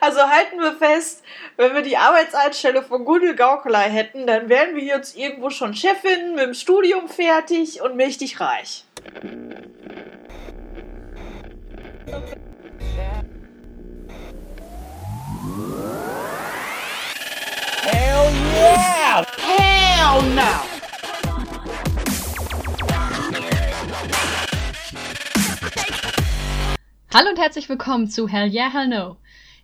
Also halten wir fest, wenn wir die Arbeitseinstelle von Gudel Gaukelei hätten, dann wären wir jetzt irgendwo schon Chefin, mit dem Studium fertig und mächtig reich. Hell yeah! Hell no! Hallo und herzlich willkommen zu Hell Yeah, Hell No.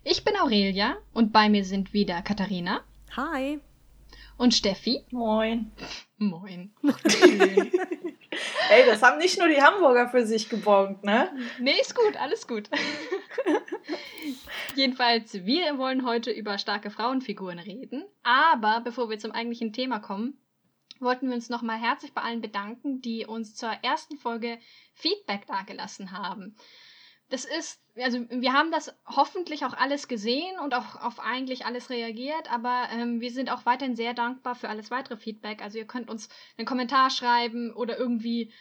Ich bin Aurelia und bei mir sind wieder Katharina. Hi. Und Steffi. Moin. Moin. Ey, das haben nicht nur die Hamburger für sich gebongt, ne? Nee, ist gut, alles gut. Jedenfalls, wir wollen heute über starke Frauenfiguren reden. Aber bevor wir zum eigentlichen Thema kommen, wollten wir uns nochmal herzlich bei allen bedanken, die uns zur ersten Folge Feedback dagelassen haben das ist, also wir haben das hoffentlich auch alles gesehen und auch auf eigentlich alles reagiert, aber ähm, wir sind auch weiterhin sehr dankbar für alles weitere Feedback. Also ihr könnt uns einen Kommentar schreiben oder irgendwie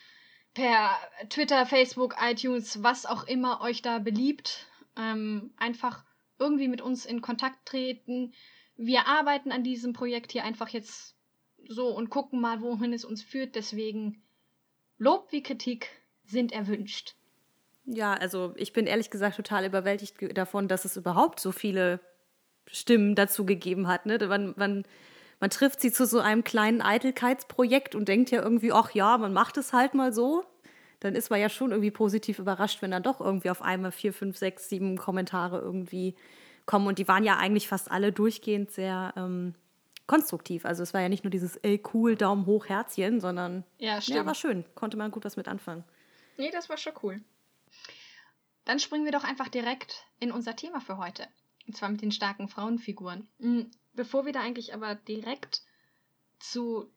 per Twitter, Facebook, iTunes, was auch immer euch da beliebt, ähm, einfach irgendwie mit uns in Kontakt treten. Wir arbeiten an diesem Projekt hier einfach jetzt so und gucken mal, wohin es uns führt. Deswegen Lob wie Kritik sind erwünscht. Ja, also ich bin ehrlich gesagt total überwältigt davon, dass es überhaupt so viele Stimmen dazu gegeben hat. Ne? Man, man, man trifft sie zu so einem kleinen Eitelkeitsprojekt und denkt ja irgendwie, ach ja, man macht es halt mal so. Dann ist man ja schon irgendwie positiv überrascht, wenn dann doch irgendwie auf einmal vier, fünf, sechs, sieben Kommentare irgendwie kommen. Und die waren ja eigentlich fast alle durchgehend sehr ähm, konstruktiv. Also es war ja nicht nur dieses, ey, cool, Daumen hoch, Herzchen, sondern ja, stimmt. ja war schön. Konnte man gut was mit anfangen. Nee, das war schon cool. Dann springen wir doch einfach direkt in unser Thema für heute. Und zwar mit den starken Frauenfiguren. Hm, bevor wir da eigentlich aber direkt zu,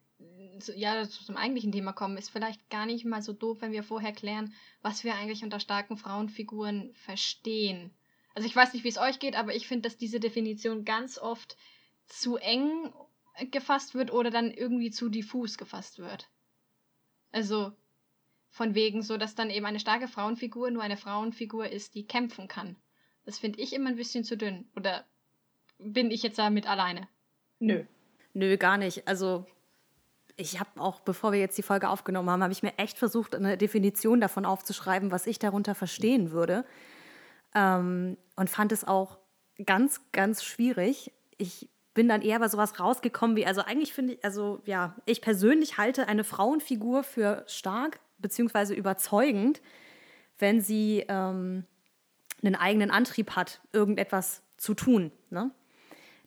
zu, ja, zum eigentlichen Thema kommen, ist vielleicht gar nicht mal so doof, wenn wir vorher klären, was wir eigentlich unter starken Frauenfiguren verstehen. Also ich weiß nicht, wie es euch geht, aber ich finde, dass diese Definition ganz oft zu eng gefasst wird oder dann irgendwie zu diffus gefasst wird. Also von wegen so, dass dann eben eine starke Frauenfigur nur eine Frauenfigur ist, die kämpfen kann. Das finde ich immer ein bisschen zu dünn. Oder bin ich jetzt damit alleine? Nö. Nö, gar nicht. Also ich habe auch, bevor wir jetzt die Folge aufgenommen haben, habe ich mir echt versucht, eine Definition davon aufzuschreiben, was ich darunter verstehen würde. Ähm, und fand es auch ganz, ganz schwierig. Ich bin dann eher bei sowas rausgekommen wie, also eigentlich finde ich, also ja, ich persönlich halte eine Frauenfigur für stark, beziehungsweise überzeugend, wenn sie ähm, einen eigenen Antrieb hat, irgendetwas zu tun. Ne?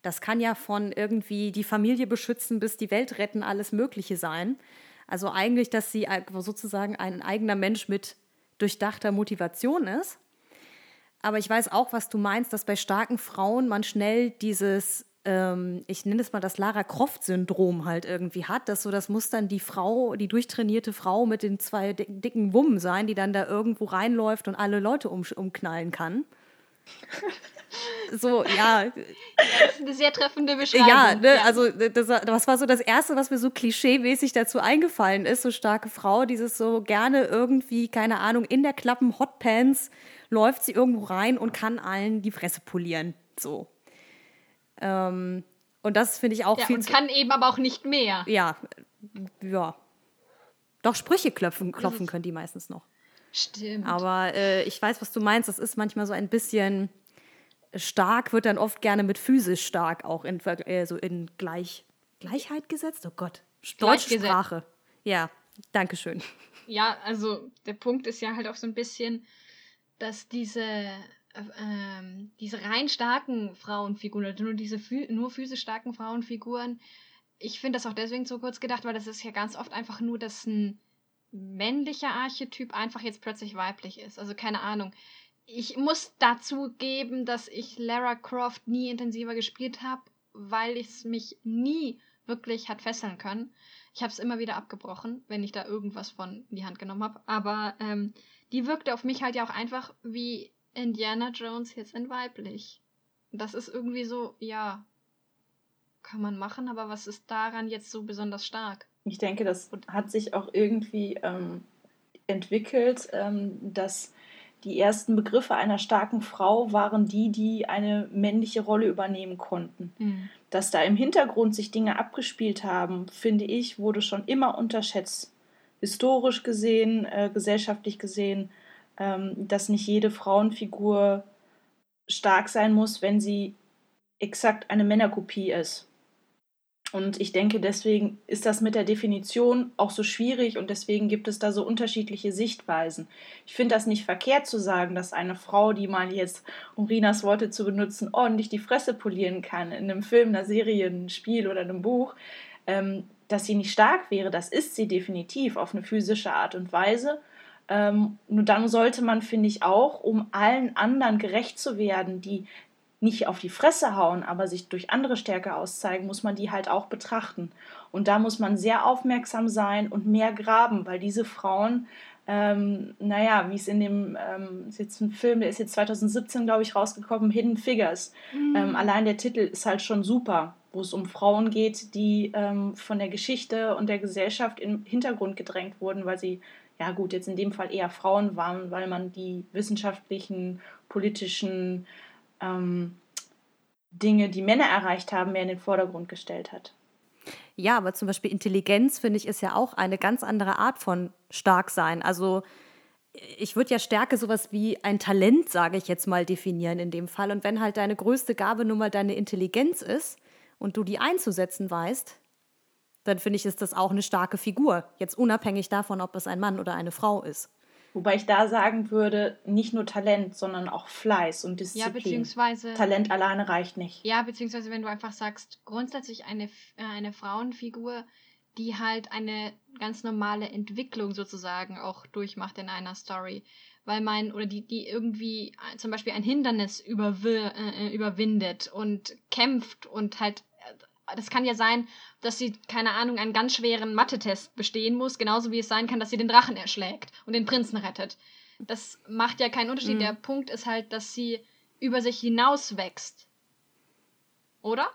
Das kann ja von irgendwie die Familie beschützen bis die Welt retten, alles Mögliche sein. Also eigentlich, dass sie sozusagen ein eigener Mensch mit durchdachter Motivation ist. Aber ich weiß auch, was du meinst, dass bei starken Frauen man schnell dieses ähm, ich nenne es mal das Lara Croft-Syndrom halt irgendwie hat, dass so, das muss dann die Frau, die durchtrainierte Frau mit den zwei dicken Wummen sein, die dann da irgendwo reinläuft und alle Leute um, umknallen kann. so, ja. Das ist eine sehr treffende Beschreibung. Ja, ne, also das, das, war so das Erste, was mir so klischeemäßig dazu eingefallen ist, so starke Frau, dieses so gerne irgendwie, keine Ahnung, in der Klappen Hotpants läuft sie irgendwo rein und kann allen die Fresse polieren. So. Ähm, und das finde ich auch ja, viel und kann eben aber auch nicht mehr. Ja, ja. Doch Sprüche klopfen, klopfen können die meistens noch. Stimmt. Aber äh, ich weiß, was du meinst. Das ist manchmal so ein bisschen stark, wird dann oft gerne mit physisch stark auch in, äh, so in Gleich, Gleichheit gesetzt. Oh Gott, deutsche Sprache. Ja, danke schön. Ja, also der Punkt ist ja halt auch so ein bisschen, dass diese ähm, diese rein starken Frauenfiguren, oder nur diese nur physisch starken Frauenfiguren, ich finde das auch deswegen so kurz gedacht, weil das ist ja ganz oft einfach nur, dass ein männlicher Archetyp einfach jetzt plötzlich weiblich ist. Also keine Ahnung. Ich muss dazu geben, dass ich Lara Croft nie intensiver gespielt habe, weil es mich nie wirklich hat fesseln können. Ich habe es immer wieder abgebrochen, wenn ich da irgendwas von in die Hand genommen habe. Aber ähm, die wirkte auf mich halt ja auch einfach wie Indiana Jones jetzt in weiblich. Das ist irgendwie so, ja, kann man machen, aber was ist daran jetzt so besonders stark? Ich denke, das hat sich auch irgendwie ähm, entwickelt, ähm, dass die ersten Begriffe einer starken Frau waren die, die eine männliche Rolle übernehmen konnten. Mhm. Dass da im Hintergrund sich Dinge abgespielt haben, finde ich, wurde schon immer unterschätzt. Historisch gesehen, äh, gesellschaftlich gesehen, dass nicht jede Frauenfigur stark sein muss, wenn sie exakt eine Männerkopie ist. Und ich denke, deswegen ist das mit der Definition auch so schwierig und deswegen gibt es da so unterschiedliche Sichtweisen. Ich finde das nicht verkehrt zu sagen, dass eine Frau, die mal jetzt, um Rinas Worte zu benutzen, ordentlich die Fresse polieren kann in einem Film, einer Serie, einem Spiel oder einem Buch, ähm, dass sie nicht stark wäre. Das ist sie definitiv auf eine physische Art und Weise. Ähm, nur dann sollte man, finde ich, auch, um allen anderen gerecht zu werden, die nicht auf die Fresse hauen, aber sich durch andere Stärke auszeigen, muss man die halt auch betrachten. Und da muss man sehr aufmerksam sein und mehr graben, weil diese Frauen, ähm, naja, wie es in dem, ähm, ist jetzt ein Film, der ist jetzt 2017, glaube ich, rausgekommen, Hidden Figures. Mhm. Ähm, allein der Titel ist halt schon super, wo es um Frauen geht, die ähm, von der Geschichte und der Gesellschaft im Hintergrund gedrängt wurden, weil sie ja gut, jetzt in dem Fall eher Frauen waren, weil man die wissenschaftlichen, politischen ähm, Dinge, die Männer erreicht haben, mehr in den Vordergrund gestellt hat. Ja, aber zum Beispiel Intelligenz, finde ich, ist ja auch eine ganz andere Art von stark sein. Also ich würde ja Stärke sowas wie ein Talent, sage ich jetzt mal, definieren in dem Fall. Und wenn halt deine größte Gabe nun mal deine Intelligenz ist und du die einzusetzen weißt, dann finde ich, ist das auch eine starke Figur. Jetzt unabhängig davon, ob es ein Mann oder eine Frau ist. Wobei ich da sagen würde, nicht nur Talent, sondern auch Fleiß und Disziplin. Ja, beziehungsweise. Talent alleine reicht nicht. Ja, beziehungsweise wenn du einfach sagst, grundsätzlich eine, äh, eine Frauenfigur, die halt eine ganz normale Entwicklung sozusagen auch durchmacht in einer Story. Weil mein, oder die, die irgendwie äh, zum Beispiel ein Hindernis überw äh, überwindet und kämpft und halt das kann ja sein, dass sie, keine Ahnung, einen ganz schweren Mathe-Test bestehen muss, genauso wie es sein kann, dass sie den Drachen erschlägt und den Prinzen rettet. Das macht ja keinen Unterschied. Mhm. Der Punkt ist halt, dass sie über sich hinaus wächst. Oder?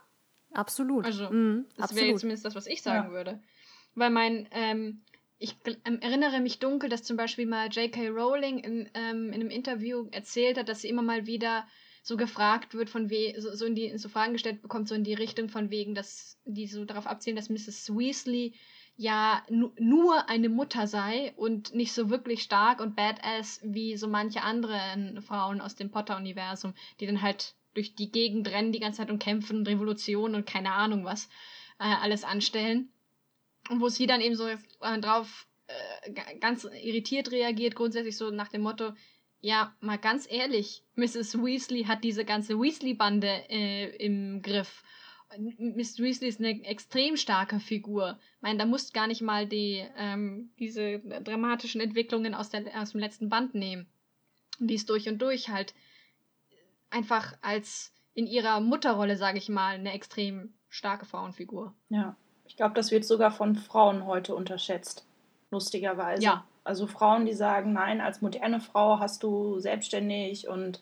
Absolut. Also, mhm, das wäre zumindest das, was ich sagen ja. würde. Weil mein, ähm, ich ähm, erinnere mich dunkel, dass zum Beispiel mal J.K. Rowling in, ähm, in einem Interview erzählt hat, dass sie immer mal wieder so gefragt wird, von we so, so, in die, so Fragen gestellt bekommt, so in die Richtung von wegen, dass die so darauf abzielen, dass Mrs. Weasley ja nur eine Mutter sei und nicht so wirklich stark und badass wie so manche andere Frauen aus dem Potter-Universum, die dann halt durch die Gegend rennen die ganze Zeit und kämpfen und Revolutionen und keine Ahnung was äh, alles anstellen. Und wo sie dann eben so äh, drauf äh, ganz irritiert reagiert, grundsätzlich so nach dem Motto, ja, mal ganz ehrlich, Mrs. Weasley hat diese ganze Weasley-Bande äh, im Griff. Miss Weasley ist eine extrem starke Figur. Ich meine, da musst gar nicht mal die, ähm, diese dramatischen Entwicklungen aus, der, aus dem letzten Band nehmen. Die ist durch und durch halt einfach als in ihrer Mutterrolle, sage ich mal, eine extrem starke Frauenfigur. Ja, ich glaube, das wird sogar von Frauen heute unterschätzt. Lustigerweise. Ja, also Frauen, die sagen, nein, als moderne Frau hast du selbstständig und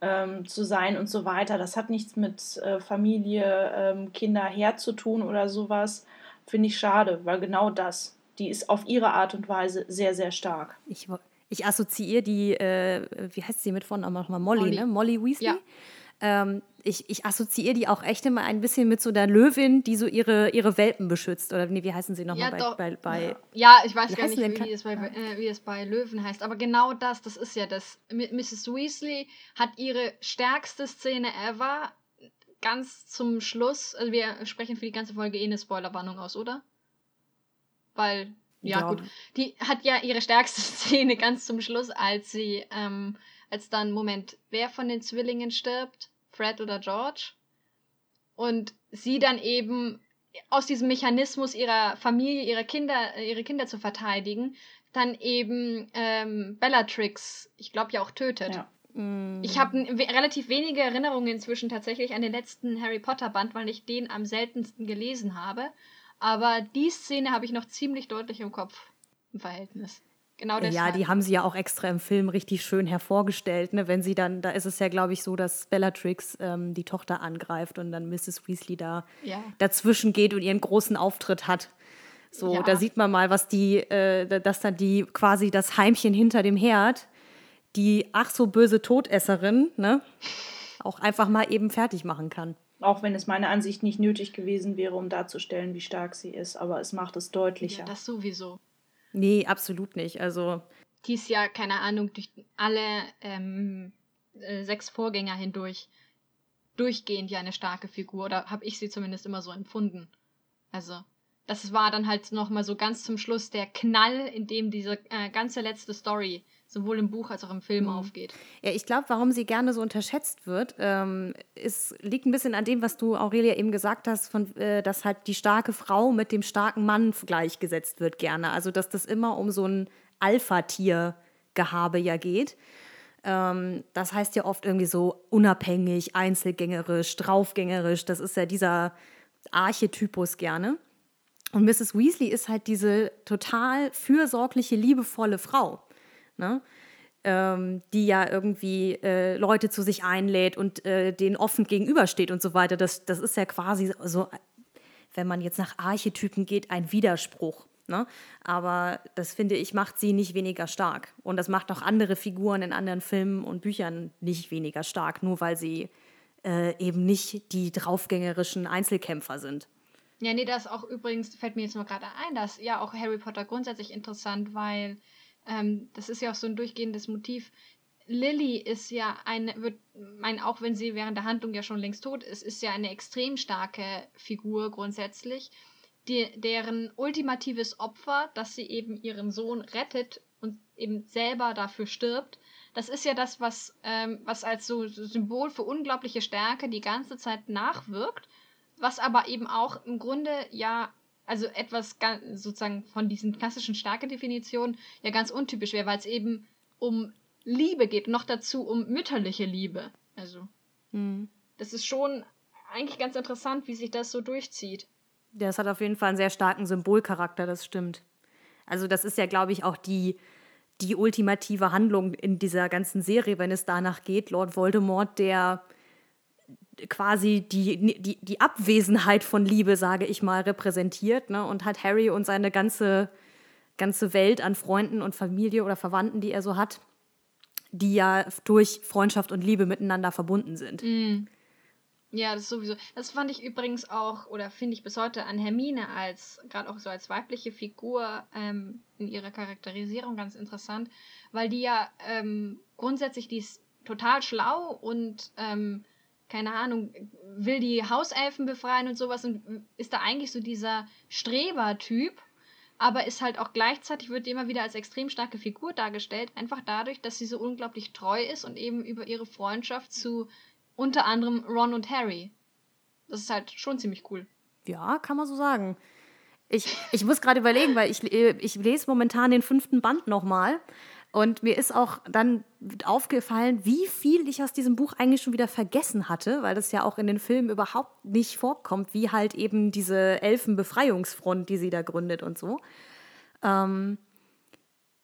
ähm, zu sein und so weiter. Das hat nichts mit äh, Familie, ähm, Kinder herzutun oder sowas. Finde ich schade, weil genau das, die ist auf ihre Art und Weise sehr, sehr stark. Ich, ich assoziiere die, äh, wie heißt sie mit von nochmal Molly, Molly, ne? Molly Weasley. Ja. Ähm, ich, ich assoziiere die auch echt immer ein bisschen mit so der Löwin, die so ihre, ihre Welpen beschützt. Oder nee, wie heißen sie nochmal ja, bei, bei, bei, Ja, ich weiß gar nicht, wie, wie, es bei, äh, wie es bei Löwen heißt. Aber genau das, das ist ja das. Mrs. Weasley hat ihre stärkste Szene ever ganz zum Schluss. Also wir sprechen für die ganze Folge eh eine Spoilerwarnung aus, oder? Weil, ja, ja, gut. Die hat ja ihre stärkste Szene ganz zum Schluss, als sie, ähm, als dann, Moment, wer von den Zwillingen stirbt? Fred oder George. Und sie dann eben aus diesem Mechanismus ihrer Familie, ihrer Kinder, ihre Kinder zu verteidigen, dann eben ähm, Bellatrix, ich glaube ja auch tötet. Ja. Mm. Ich habe relativ wenige Erinnerungen inzwischen tatsächlich an den letzten Harry Potter Band, weil ich den am seltensten gelesen habe. Aber die Szene habe ich noch ziemlich deutlich im Kopf im Verhältnis. Genau deshalb. Ja, die haben sie ja auch extra im Film richtig schön hervorgestellt. Ne? Wenn sie dann, da ist es ja, glaube ich, so, dass Bellatrix ähm, die Tochter angreift und dann Mrs. Weasley da ja. dazwischen geht und ihren großen Auftritt hat. So, ja. da sieht man mal, was die, äh, dass dann die quasi das Heimchen hinter dem Herd die ach so böse Todesserin, ne, auch einfach mal eben fertig machen kann. Auch wenn es meiner Ansicht nicht nötig gewesen wäre, um darzustellen, wie stark sie ist, aber es macht es deutlicher. Ja, das sowieso. Nee, absolut nicht. Also. Die ist ja, keine Ahnung, durch alle ähm, äh, sechs Vorgänger hindurch durchgehend ja eine starke Figur, oder habe ich sie zumindest immer so empfunden. Also, das war dann halt nochmal so ganz zum Schluss der Knall, in dem diese äh, ganze letzte Story sowohl im Buch als auch im Film mhm. aufgeht. Ja, ich glaube, warum sie gerne so unterschätzt wird, ähm, ist, liegt ein bisschen an dem, was du, Aurelia, eben gesagt hast, von, äh, dass halt die starke Frau mit dem starken Mann gleichgesetzt wird gerne. Also, dass das immer um so ein Alpha-Tier-Gehabe ja geht. Ähm, das heißt ja oft irgendwie so unabhängig, einzelgängerisch, draufgängerisch. Das ist ja dieser Archetypus gerne. Und Mrs. Weasley ist halt diese total fürsorgliche, liebevolle Frau, ne? ähm, die ja irgendwie äh, Leute zu sich einlädt und äh, denen offen gegenübersteht und so weiter. Das, das ist ja quasi so, wenn man jetzt nach Archetypen geht, ein Widerspruch. Ne? Aber das finde ich, macht sie nicht weniger stark. Und das macht auch andere Figuren in anderen Filmen und Büchern nicht weniger stark, nur weil sie äh, eben nicht die draufgängerischen Einzelkämpfer sind. Ja, nee, das auch übrigens, fällt mir jetzt nur gerade ein, dass ja auch Harry Potter grundsätzlich interessant, weil ähm, das ist ja auch so ein durchgehendes Motiv. Lily ist ja eine, wird, mein, auch wenn sie während der Handlung ja schon längst tot ist, ist ja eine extrem starke Figur grundsätzlich die, deren ultimatives Opfer, dass sie eben ihren Sohn rettet und eben selber dafür stirbt, das ist ja das, was, ähm, was als so Symbol für unglaubliche Stärke die ganze Zeit nachwirkt, was aber eben auch im Grunde ja, also etwas sozusagen von diesen klassischen Stärke-Definitionen ja ganz untypisch wäre, weil es eben um Liebe geht, noch dazu um mütterliche Liebe. Also, mhm. das ist schon eigentlich ganz interessant, wie sich das so durchzieht. Das hat auf jeden Fall einen sehr starken Symbolcharakter, das stimmt. Also das ist ja, glaube ich, auch die, die ultimative Handlung in dieser ganzen Serie, wenn es danach geht. Lord Voldemort, der quasi die, die, die Abwesenheit von Liebe, sage ich mal, repräsentiert ne? und hat Harry und seine ganze, ganze Welt an Freunden und Familie oder Verwandten, die er so hat, die ja durch Freundschaft und Liebe miteinander verbunden sind. Mm. Ja, das sowieso. Das fand ich übrigens auch, oder finde ich bis heute an Hermine als, gerade auch so als weibliche Figur ähm, in ihrer Charakterisierung ganz interessant, weil die ja ähm, grundsätzlich, die ist total schlau und, ähm, keine Ahnung, will die Hauselfen befreien und sowas und ist da eigentlich so dieser Strebertyp, aber ist halt auch gleichzeitig, wird immer wieder als extrem starke Figur dargestellt, einfach dadurch, dass sie so unglaublich treu ist und eben über ihre Freundschaft zu unter anderem Ron und Harry. Das ist halt schon ziemlich cool. Ja, kann man so sagen. Ich, ich muss gerade überlegen, weil ich, ich lese momentan den fünften Band nochmal. Und mir ist auch dann aufgefallen, wie viel ich aus diesem Buch eigentlich schon wieder vergessen hatte, weil das ja auch in den Filmen überhaupt nicht vorkommt, wie halt eben diese Elfenbefreiungsfront, die sie da gründet und so. Ähm,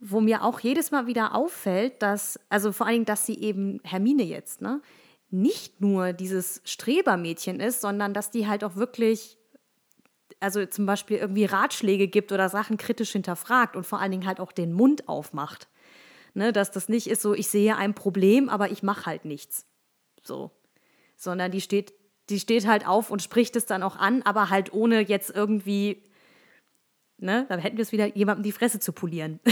wo mir auch jedes Mal wieder auffällt, dass, also vor allen Dingen, dass sie eben Hermine jetzt, ne, nicht nur dieses Strebermädchen ist, sondern dass die halt auch wirklich, also zum Beispiel irgendwie Ratschläge gibt oder Sachen kritisch hinterfragt und vor allen Dingen halt auch den Mund aufmacht. Ne, dass das nicht ist so, ich sehe ein Problem, aber ich mache halt nichts. So. Sondern die steht, die steht halt auf und spricht es dann auch an, aber halt ohne jetzt irgendwie, ne, dann hätten wir es wieder, jemandem die Fresse zu polieren.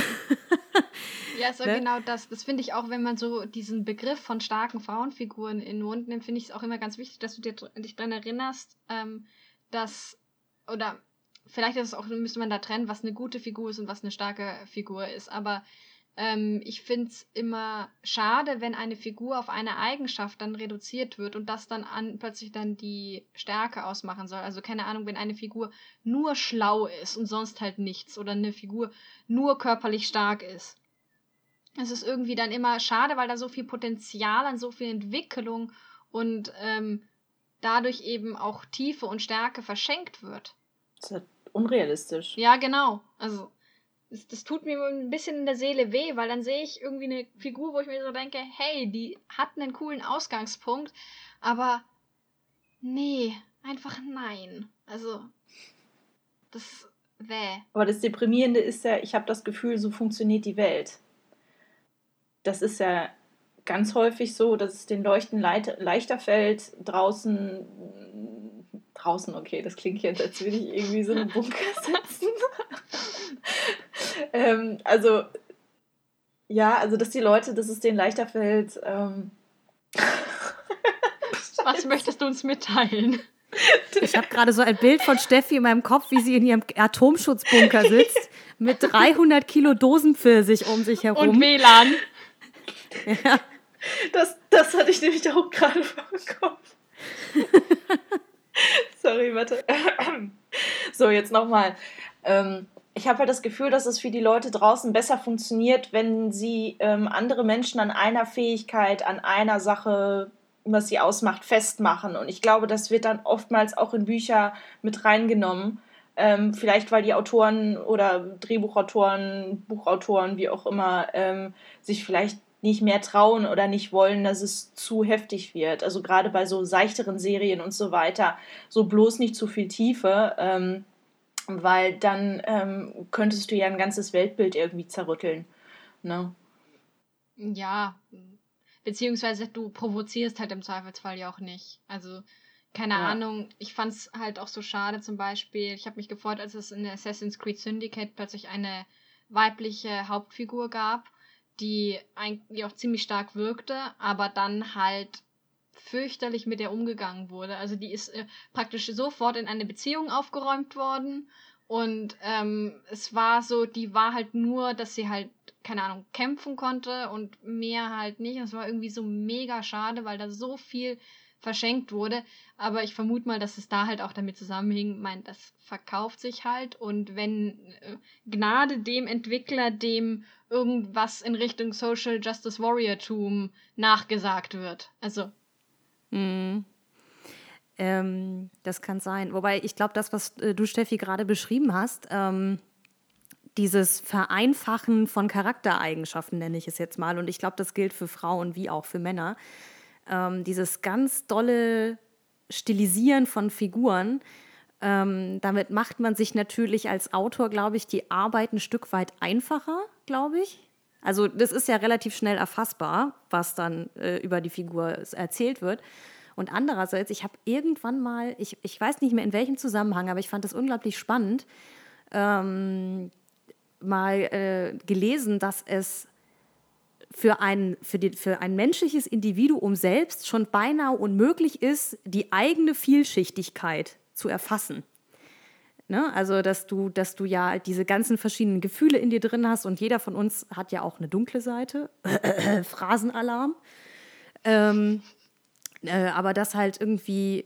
Ja, so ne? genau das. Das finde ich auch, wenn man so diesen Begriff von starken Frauenfiguren in den Mund nimmt, finde ich es auch immer ganz wichtig, dass du dir, dich daran erinnerst, ähm, dass, oder vielleicht ist es auch, müsste man da trennen, was eine gute Figur ist und was eine starke Figur ist. Aber ähm, ich finde es immer schade, wenn eine Figur auf eine Eigenschaft dann reduziert wird und das dann an, plötzlich dann die Stärke ausmachen soll. Also keine Ahnung, wenn eine Figur nur schlau ist und sonst halt nichts oder eine Figur nur körperlich stark ist es ist irgendwie dann immer schade, weil da so viel Potenzial an so viel Entwicklung und ähm, dadurch eben auch Tiefe und Stärke verschenkt wird. Das ist halt unrealistisch. Ja, genau. Also, das, das tut mir ein bisschen in der Seele weh, weil dann sehe ich irgendwie eine Figur, wo ich mir so denke, hey, die hat einen coolen Ausgangspunkt, aber nee, einfach nein. Also, das wäh. Aber das Deprimierende ist ja, ich habe das Gefühl, so funktioniert die Welt das ist ja ganz häufig so, dass es den Leuten leichter fällt, draußen, draußen, okay, das klingt jetzt, als würde ich irgendwie so einen Bunker setzen. Ähm, also, ja, also, dass die Leute, dass es denen leichter fällt. Ähm Was möchtest du uns mitteilen? Ich habe gerade so ein Bild von Steffi in meinem Kopf, wie sie in ihrem Atomschutzbunker sitzt, mit 300 Kilo Dosenpfirsich um sich herum. Und WLAN. Ja. Das, das hatte ich nämlich auch gerade vor dem Kopf. Sorry, warte. so, jetzt nochmal. Ähm, ich habe halt das Gefühl, dass es für die Leute draußen besser funktioniert, wenn sie ähm, andere Menschen an einer Fähigkeit, an einer Sache, was sie ausmacht, festmachen. Und ich glaube, das wird dann oftmals auch in Bücher mit reingenommen. Ähm, vielleicht weil die Autoren oder Drehbuchautoren, Buchautoren, wie auch immer, ähm, sich vielleicht nicht mehr trauen oder nicht wollen, dass es zu heftig wird. Also gerade bei so seichteren Serien und so weiter, so bloß nicht zu viel Tiefe, ähm, weil dann ähm, könntest du ja ein ganzes Weltbild irgendwie zerrütteln. Ne? Ja, beziehungsweise du provozierst halt im Zweifelsfall ja auch nicht. Also keine ja. Ahnung, ich fand es halt auch so schade zum Beispiel. Ich habe mich gefreut, als es in Assassin's Creed Syndicate plötzlich eine weibliche Hauptfigur gab die eigentlich auch ziemlich stark wirkte, aber dann halt fürchterlich mit ihr umgegangen wurde. Also die ist äh, praktisch sofort in eine Beziehung aufgeräumt worden und ähm, es war so, die war halt nur, dass sie halt, keine Ahnung, kämpfen konnte und mehr halt nicht. Es war irgendwie so mega schade, weil da so viel verschenkt wurde. Aber ich vermute mal, dass es da halt auch damit zusammenhing, mein, das verkauft sich halt und wenn äh, Gnade dem Entwickler, dem irgendwas in Richtung Social Justice Warrior-Tum nachgesagt wird. Also. Mhm. Ähm, das kann sein. Wobei ich glaube, das, was äh, du, Steffi, gerade beschrieben hast, ähm, dieses Vereinfachen von Charaktereigenschaften, nenne ich es jetzt mal, und ich glaube, das gilt für Frauen wie auch für Männer, ähm, dieses ganz dolle Stilisieren von Figuren, ähm, damit macht man sich natürlich als Autor, glaube ich, die Arbeit ein Stück weit einfacher, glaube ich. Also das ist ja relativ schnell erfassbar, was dann äh, über die Figur erzählt wird. Und andererseits, ich habe irgendwann mal, ich, ich weiß nicht mehr in welchem Zusammenhang, aber ich fand das unglaublich spannend, ähm, mal äh, gelesen, dass es für ein, für, die, für ein menschliches Individuum selbst schon beinahe unmöglich ist, die eigene Vielschichtigkeit zu erfassen. Ne? Also, dass du, dass du ja diese ganzen verschiedenen Gefühle in dir drin hast und jeder von uns hat ja auch eine dunkle Seite. Phrasenalarm. Ähm, äh, aber dass halt irgendwie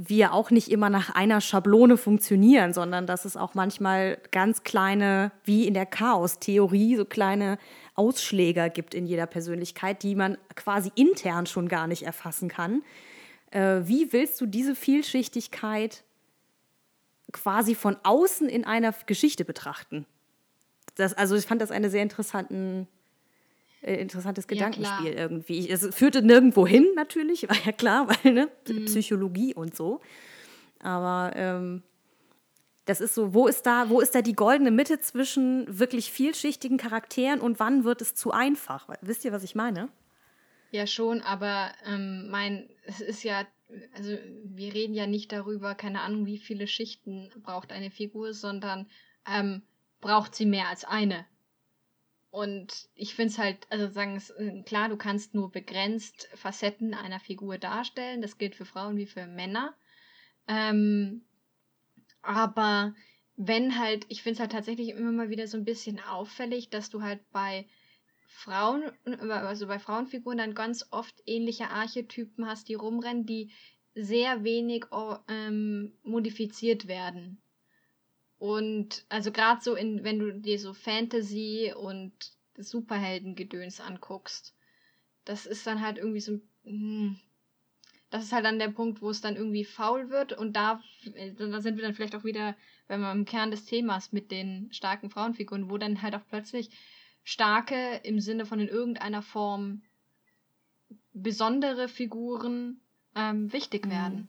wir auch nicht immer nach einer Schablone funktionieren, sondern dass es auch manchmal ganz kleine, wie in der Chaos-Theorie, so kleine Ausschläger gibt in jeder Persönlichkeit, die man quasi intern schon gar nicht erfassen kann. Äh, wie willst du diese Vielschichtigkeit quasi von außen in einer Geschichte betrachten. Das, also ich fand das eine sehr interessanten, interessantes Gedankenspiel ja, irgendwie. Es führte nirgendwo hin natürlich, war ja klar, weil ne, mhm. Psychologie und so. Aber ähm, das ist so, wo ist da, wo ist da die goldene Mitte zwischen wirklich vielschichtigen Charakteren und wann wird es zu einfach? Wisst ihr, was ich meine? Ja, schon, aber ähm, mein, es ist ja also wir reden ja nicht darüber, keine Ahnung, wie viele Schichten braucht eine Figur, sondern ähm, braucht sie mehr als eine. Und ich finde es halt, also sagen es, äh, klar, du kannst nur begrenzt Facetten einer Figur darstellen. Das gilt für Frauen wie für Männer. Ähm, aber wenn halt, ich finde es halt tatsächlich immer mal wieder so ein bisschen auffällig, dass du halt bei Frauen, also bei Frauenfiguren dann ganz oft ähnliche Archetypen hast, die rumrennen, die sehr wenig ähm, modifiziert werden. Und also gerade so in, wenn du dir so Fantasy und Superheldengedöns anguckst, das ist dann halt irgendwie so, hm, das ist halt dann der Punkt, wo es dann irgendwie faul wird und da, da sind wir dann vielleicht auch wieder, wenn wir im Kern des Themas mit den starken Frauenfiguren, wo dann halt auch plötzlich starke im Sinne von in irgendeiner Form besondere Figuren ähm, wichtig mhm. werden.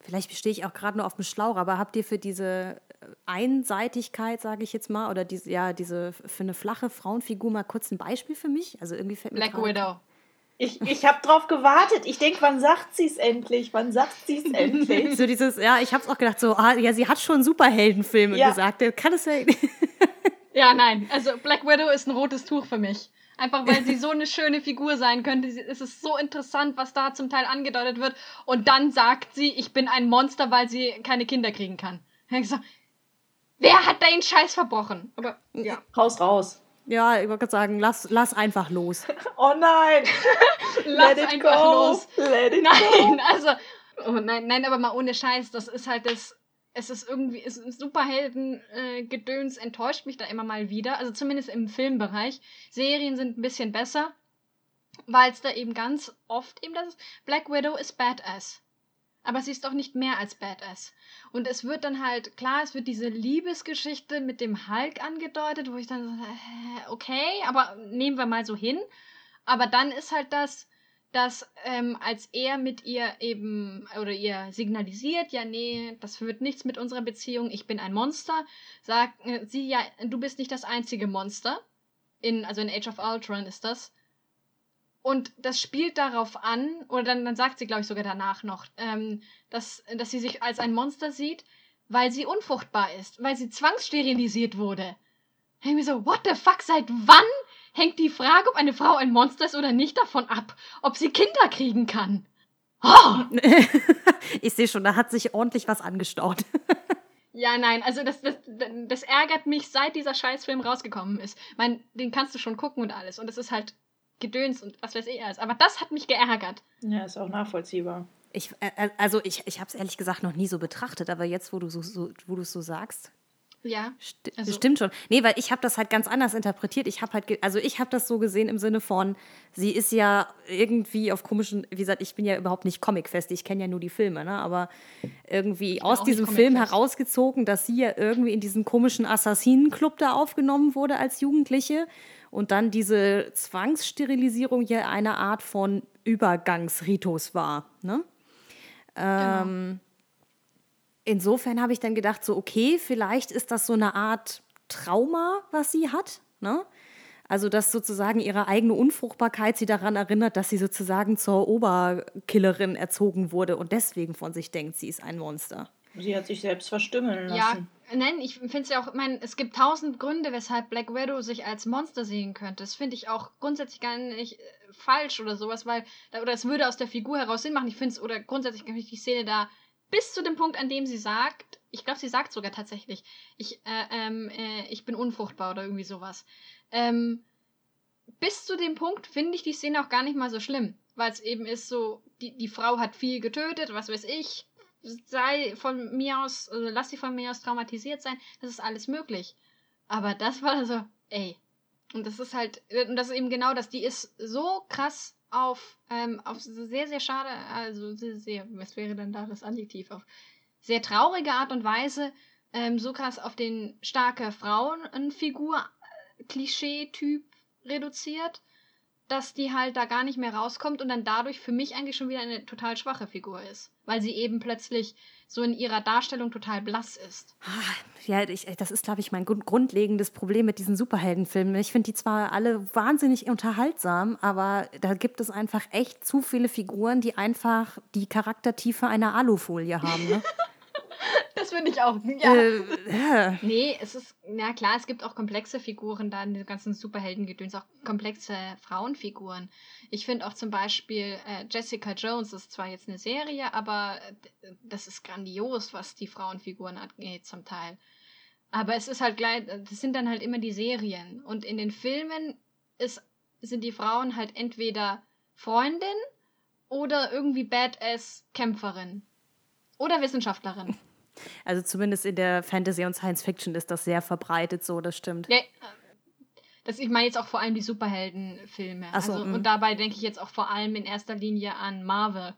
Vielleicht stehe ich auch gerade nur auf dem Schlauch, aber habt ihr für diese Einseitigkeit, sage ich jetzt mal, oder diese, ja, diese für eine flache Frauenfigur mal kurz ein Beispiel für mich? Also irgendwie fällt mir Black Widow. Ich, ich habe drauf gewartet. Ich denke, wann sagt sie es endlich? Wann sagt sie es endlich? so dieses, ja, ich habe es auch gedacht, so, ah, ja, sie hat schon Superheldenfilme ja. gesagt. Kann es ja. ja, nein. Also Black Widow ist ein rotes Tuch für mich. Einfach weil sie so eine schöne Figur sein könnte. Es ist so interessant, was da zum Teil angedeutet wird. Und dann sagt sie, ich bin ein Monster, weil sie keine Kinder kriegen kann. So, wer hat da den Scheiß verbrochen? Aber ja. Raus, raus. Ja, ich wollte sagen, lass, lass einfach los. oh nein! lass Let einfach go. los. Let it nein, go. also, oh nein, nein, aber mal ohne Scheiß, das ist halt das. Es ist irgendwie, es ist Superhelden-Gedöns äh, enttäuscht mich da immer mal wieder. Also zumindest im Filmbereich. Serien sind ein bisschen besser, weil es da eben ganz oft eben das ist. Black Widow ist Badass. Aber sie ist doch nicht mehr als Badass. Und es wird dann halt, klar, es wird diese Liebesgeschichte mit dem Hulk angedeutet, wo ich dann so, äh, okay, aber nehmen wir mal so hin. Aber dann ist halt das, dass ähm, als er mit ihr eben oder ihr signalisiert, ja, nee, das wird nichts mit unserer Beziehung, ich bin ein Monster, sagt äh, sie, ja, du bist nicht das einzige Monster. In, also in Age of Ultron ist das. Und das spielt darauf an, oder dann, dann sagt sie, glaube ich, sogar danach noch, ähm, dass, dass sie sich als ein Monster sieht, weil sie unfruchtbar ist, weil sie zwangssterilisiert wurde. Ich mir so, what the fuck, seit wann hängt die Frage, ob eine Frau ein Monster ist oder nicht, davon ab, ob sie Kinder kriegen kann? Oh! ich sehe schon, da hat sich ordentlich was angestaut. Ja, nein, also das, das, das ärgert mich, seit dieser Scheißfilm rausgekommen ist. Ich mein, den kannst du schon gucken und alles. Und es ist halt Gedöns und was weiß ich alles. Aber das hat mich geärgert. Ja, ist auch nachvollziehbar. Ich, äh, äh also ich, ich habe es ehrlich gesagt noch nie so betrachtet, aber jetzt, wo du so, so wo du es so sagst, ja. St also. Stimmt schon. Nee, weil ich habe das halt ganz anders interpretiert. Ich habe halt, also ich habe das so gesehen im Sinne von, sie ist ja irgendwie auf komischen, wie gesagt, ich bin ja überhaupt nicht comicfest, ich kenne ja nur die Filme, ne? aber irgendwie aus diesem Film herausgezogen, dass sie ja irgendwie in diesen komischen Assassinenclub da aufgenommen wurde als Jugendliche und dann diese Zwangssterilisierung ja eine Art von Übergangsritus war. Ne? Genau. Ähm, insofern habe ich dann gedacht, so, okay, vielleicht ist das so eine Art Trauma, was sie hat. Ne? Also, dass sozusagen ihre eigene Unfruchtbarkeit sie daran erinnert, dass sie sozusagen zur Oberkillerin erzogen wurde und deswegen von sich denkt, sie ist ein Monster. Sie hat sich selbst verstümmeln lassen. Ja, nein, ich finde es ja auch, ich meine, es gibt tausend Gründe, weshalb Black Widow sich als Monster sehen könnte. Das finde ich auch grundsätzlich gar nicht äh, falsch oder sowas, weil, oder es würde aus der Figur heraus Sinn machen. Ich finde es, oder grundsätzlich finde ich die Szene da bis zu dem Punkt, an dem sie sagt, ich glaube, sie sagt sogar tatsächlich, ich, äh, ähm, äh, ich bin unfruchtbar oder irgendwie sowas. Ähm, bis zu dem Punkt finde ich die Szene auch gar nicht mal so schlimm, weil es eben ist so, die, die Frau hat viel getötet, was weiß ich, sei von mir aus, also lass sie von mir aus traumatisiert sein, das ist alles möglich. Aber das war so, ey. Und das ist halt, und das ist eben genau das, die ist so krass auf, ähm, auf sehr, sehr schade, also sehr, sehr, was wäre denn da das Adjektiv, auf sehr traurige Art und Weise, ähm, so krass auf den starke Frauenfigur, äh, reduziert, dass die halt da gar nicht mehr rauskommt und dann dadurch für mich eigentlich schon wieder eine total schwache Figur ist. Weil sie eben plötzlich so in ihrer Darstellung total blass ist. Ah, ja, ich, das ist, glaube ich, mein grundlegendes Problem mit diesen Superheldenfilmen. Ich finde die zwar alle wahnsinnig unterhaltsam, aber da gibt es einfach echt zu viele Figuren, die einfach die Charaktertiefe einer Alufolie haben. Ne? Das finde ich auch. Ja. Äh, ja. Nee, es ist, na klar, es gibt auch komplexe Figuren da in den ganzen Superheldengedöns, auch komplexe Frauenfiguren. Ich finde auch zum Beispiel äh, Jessica Jones ist zwar jetzt eine Serie, aber das ist grandios, was die Frauenfiguren angeht zum Teil. Aber es ist halt gleich, das sind dann halt immer die Serien. Und in den Filmen ist, sind die Frauen halt entweder Freundin oder irgendwie Badass-Kämpferin. Oder Wissenschaftlerin. Also zumindest in der Fantasy und Science Fiction ist das sehr verbreitet so, das stimmt. Ja, das, ich meine jetzt auch vor allem die Superheldenfilme. So, also, mm. und dabei denke ich jetzt auch vor allem in erster Linie an Marvel.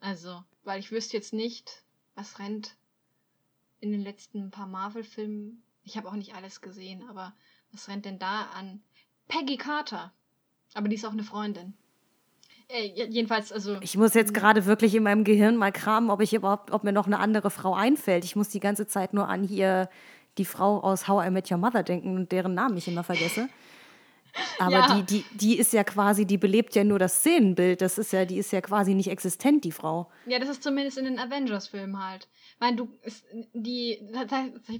Also, weil ich wüsste jetzt nicht, was rennt in den letzten paar Marvel-Filmen. Ich habe auch nicht alles gesehen, aber was rennt denn da an? Peggy Carter. Aber die ist auch eine Freundin. Äh, jedenfalls, also. Ich muss jetzt gerade wirklich in meinem Gehirn mal kramen, ob ich überhaupt, ob mir noch eine andere Frau einfällt. Ich muss die ganze Zeit nur an hier die Frau aus How I Met Your Mother denken und deren Namen ich immer vergesse. Aber ja. die, die, die ist ja quasi, die belebt ja nur das Szenenbild. Das ist ja, die ist ja quasi nicht existent, die Frau. Ja, das ist zumindest in den Avengers-Filmen halt. Ich meine, du, ist, die,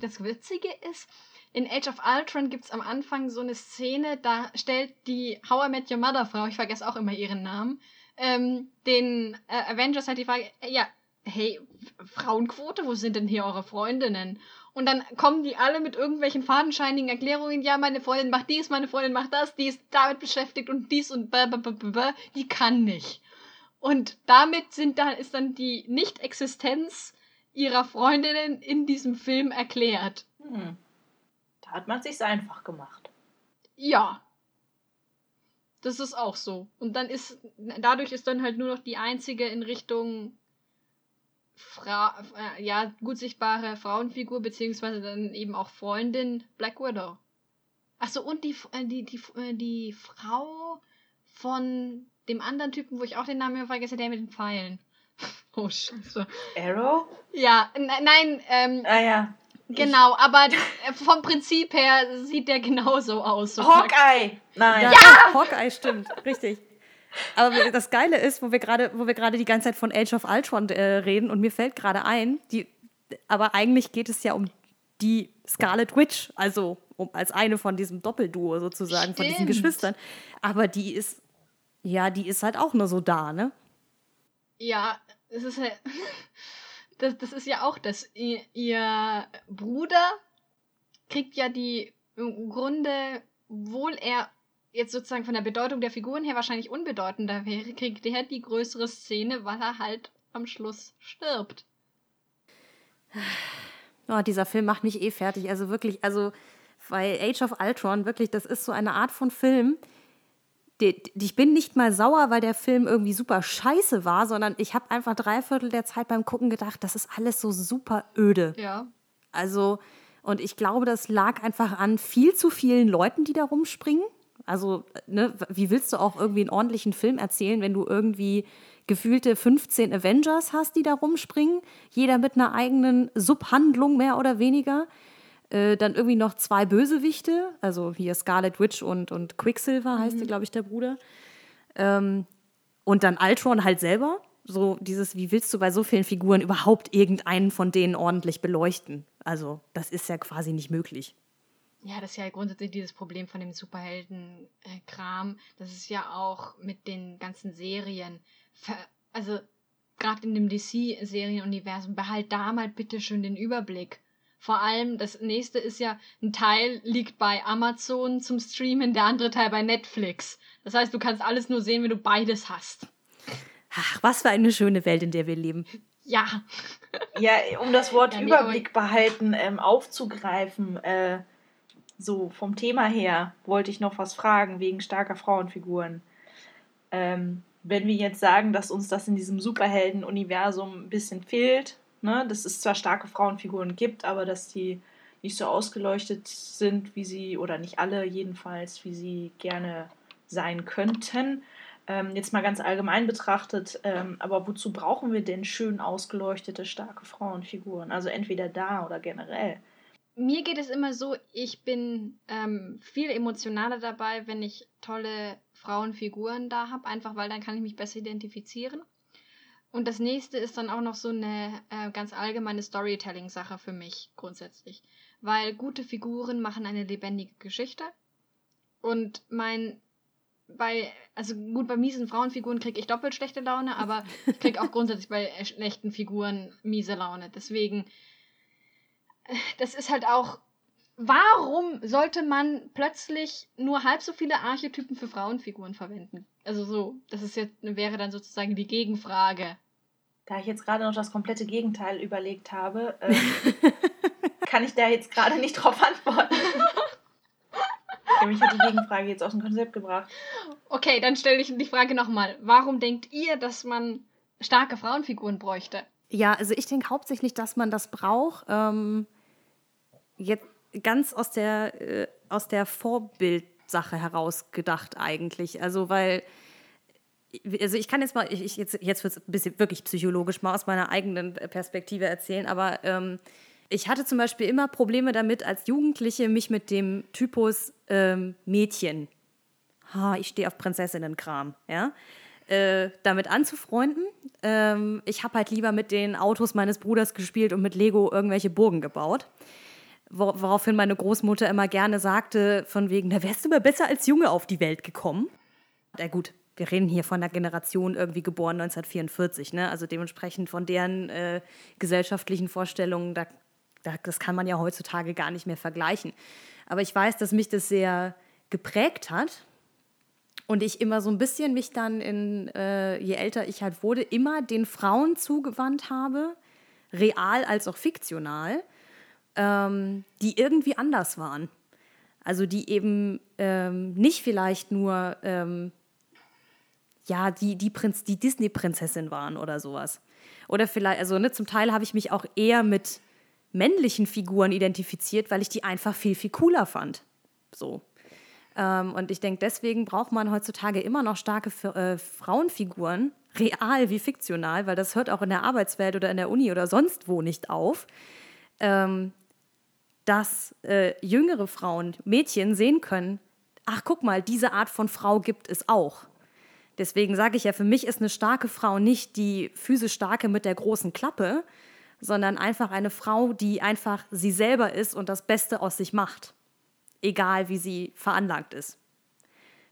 das Witzige ist, in Age of Ultron gibt es am Anfang so eine Szene, da stellt die How I Met Your Mother Frau, ich vergesse auch immer ihren Namen, ähm, den äh, Avengers halt die Frage, äh, ja, hey, Frauenquote, wo sind denn hier eure Freundinnen? Und dann kommen die alle mit irgendwelchen fadenscheinigen Erklärungen, ja, meine Freundin macht dies, meine Freundin macht das, die ist damit beschäftigt und dies und blablabla, die kann nicht. Und damit sind dann, ist dann die Nicht-Existenz ihrer Freundinnen in diesem Film erklärt. Hm. Hat man sich's einfach gemacht. Ja. Das ist auch so. Und dann ist, dadurch ist dann halt nur noch die einzige in Richtung Fra äh, ja, gut sichtbare Frauenfigur, beziehungsweise dann eben auch Freundin Black Widow. Achso, und die, äh, die, die, äh, die Frau von dem anderen Typen, wo ich auch den Namen vergesse, der mit den Pfeilen. Oh, scheiße. Arrow? Ja, nein, ähm. Ah ja. Genau, aber vom Prinzip her sieht der genauso aus. So Hawkeye! Nein. Ja, ja! Hawkeye stimmt, richtig. Aber das Geile ist, wo wir gerade, wo wir gerade die ganze Zeit von Age of Ultron äh, reden und mir fällt gerade ein, die, aber eigentlich geht es ja um die Scarlet Witch, also um, als eine von diesem Doppelduo sozusagen, Stimmt. von diesen Geschwistern. Aber die ist, ja, die ist halt auch nur so da, ne? Ja, es ist halt, das, das ist ja auch das. Ihr, ihr Bruder kriegt ja die im Grunde, wohl er jetzt sozusagen von der Bedeutung der Figuren her wahrscheinlich unbedeutender wäre, kriegt er die größere Szene, weil er halt am Schluss stirbt. Oh, dieser Film macht mich eh fertig. Also wirklich, also weil Age of Ultron, wirklich, das ist so eine Art von Film. Ich bin nicht mal sauer, weil der Film irgendwie super scheiße war, sondern ich habe einfach drei Viertel der Zeit beim Gucken gedacht, das ist alles so super öde. Ja. Also, und ich glaube, das lag einfach an viel zu vielen Leuten, die da rumspringen. Also, ne, wie willst du auch irgendwie einen ordentlichen Film erzählen, wenn du irgendwie gefühlte 15 Avengers hast, die da rumspringen, jeder mit einer eigenen Subhandlung mehr oder weniger. Äh, dann irgendwie noch zwei Bösewichte, also hier Scarlet Witch und, und Quicksilver heißt mhm. glaube ich, der Bruder. Ähm, und dann Ultron halt selber. So dieses, wie willst du bei so vielen Figuren überhaupt irgendeinen von denen ordentlich beleuchten? Also, das ist ja quasi nicht möglich. Ja, das ist ja grundsätzlich dieses Problem von dem Superhelden-Kram. Das ist ja auch mit den ganzen Serien. Also, gerade in dem DC-Serienuniversum, behalt da mal bitte schön den Überblick. Vor allem, das nächste ist ja, ein Teil liegt bei Amazon zum Streamen, der andere Teil bei Netflix. Das heißt, du kannst alles nur sehen, wenn du beides hast. Ach, was für eine schöne Welt, in der wir leben. Ja. Ja, um das Wort ja, nee, Überblick behalten ähm, aufzugreifen, äh, so vom Thema her wollte ich noch was fragen wegen starker Frauenfiguren. Ähm, wenn wir jetzt sagen, dass uns das in diesem Superhelden-Universum ein bisschen fehlt, ne, dass es zwar starke Frauenfiguren gibt, aber dass die nicht so ausgeleuchtet sind, wie sie, oder nicht alle jedenfalls, wie sie gerne sein könnten. Ähm, jetzt mal ganz allgemein betrachtet, ähm, aber wozu brauchen wir denn schön ausgeleuchtete, starke Frauenfiguren? Also entweder da oder generell mir geht es immer so, ich bin ähm, viel emotionaler dabei, wenn ich tolle Frauenfiguren da habe, einfach weil dann kann ich mich besser identifizieren. Und das nächste ist dann auch noch so eine äh, ganz allgemeine Storytelling-Sache für mich grundsätzlich. Weil gute Figuren machen eine lebendige Geschichte. Und mein, bei, also gut, bei miesen Frauenfiguren kriege ich doppelt schlechte Laune, aber ich kriege auch grundsätzlich bei schlechten Figuren miese Laune. Deswegen das ist halt auch, warum sollte man plötzlich nur halb so viele Archetypen für Frauenfiguren verwenden? Also so, das ist jetzt, wäre dann sozusagen die Gegenfrage. Da ich jetzt gerade noch das komplette Gegenteil überlegt habe, ähm, kann ich da jetzt gerade nicht drauf antworten. Mich hat die Gegenfrage jetzt aus dem Konzept gebracht. Okay, dann stelle ich die Frage nochmal. Warum denkt ihr, dass man starke Frauenfiguren bräuchte? Ja, also ich denke hauptsächlich, dass man das braucht. Ähm, jetzt ganz aus der, äh, aus der Vorbildsache heraus gedacht eigentlich. Also weil also ich kann jetzt mal, ich, jetzt, jetzt wird es ein bisschen wirklich psychologisch mal aus meiner eigenen Perspektive erzählen, aber ähm, ich hatte zum Beispiel immer Probleme damit, als Jugendliche mich mit dem Typus ähm, Mädchen, ha, ich stehe auf Prinzessinnenkram, ja, äh, damit anzufreunden. Ähm, ich habe halt lieber mit den Autos meines Bruders gespielt und mit Lego irgendwelche Burgen gebaut. Woraufhin meine Großmutter immer gerne sagte, von wegen, da wärst du mal besser als Junge auf die Welt gekommen. Na gut, wir reden hier von der Generation irgendwie geboren 1944, ne? Also dementsprechend von deren äh, gesellschaftlichen Vorstellungen, da, da, das kann man ja heutzutage gar nicht mehr vergleichen. Aber ich weiß, dass mich das sehr geprägt hat und ich immer so ein bisschen mich dann in, äh, je älter ich halt wurde, immer den Frauen zugewandt habe, real als auch fiktional, ähm, die irgendwie anders waren. Also die eben ähm, nicht vielleicht nur ähm, ja, die, die, Prinz, die Disney-Prinzessin waren oder sowas. Oder vielleicht, also ne, zum Teil habe ich mich auch eher mit männlichen Figuren identifiziert, weil ich die einfach viel, viel cooler fand. So. Ähm, und ich denke, deswegen braucht man heutzutage immer noch starke äh, Frauenfiguren, real wie fiktional, weil das hört auch in der Arbeitswelt oder in der Uni oder sonst wo nicht auf, ähm, dass äh, jüngere Frauen, Mädchen sehen können, ach guck mal, diese Art von Frau gibt es auch. Deswegen sage ich ja, für mich ist eine starke Frau nicht die physisch starke mit der großen Klappe, sondern einfach eine Frau, die einfach sie selber ist und das Beste aus sich macht. Egal wie sie veranlagt ist.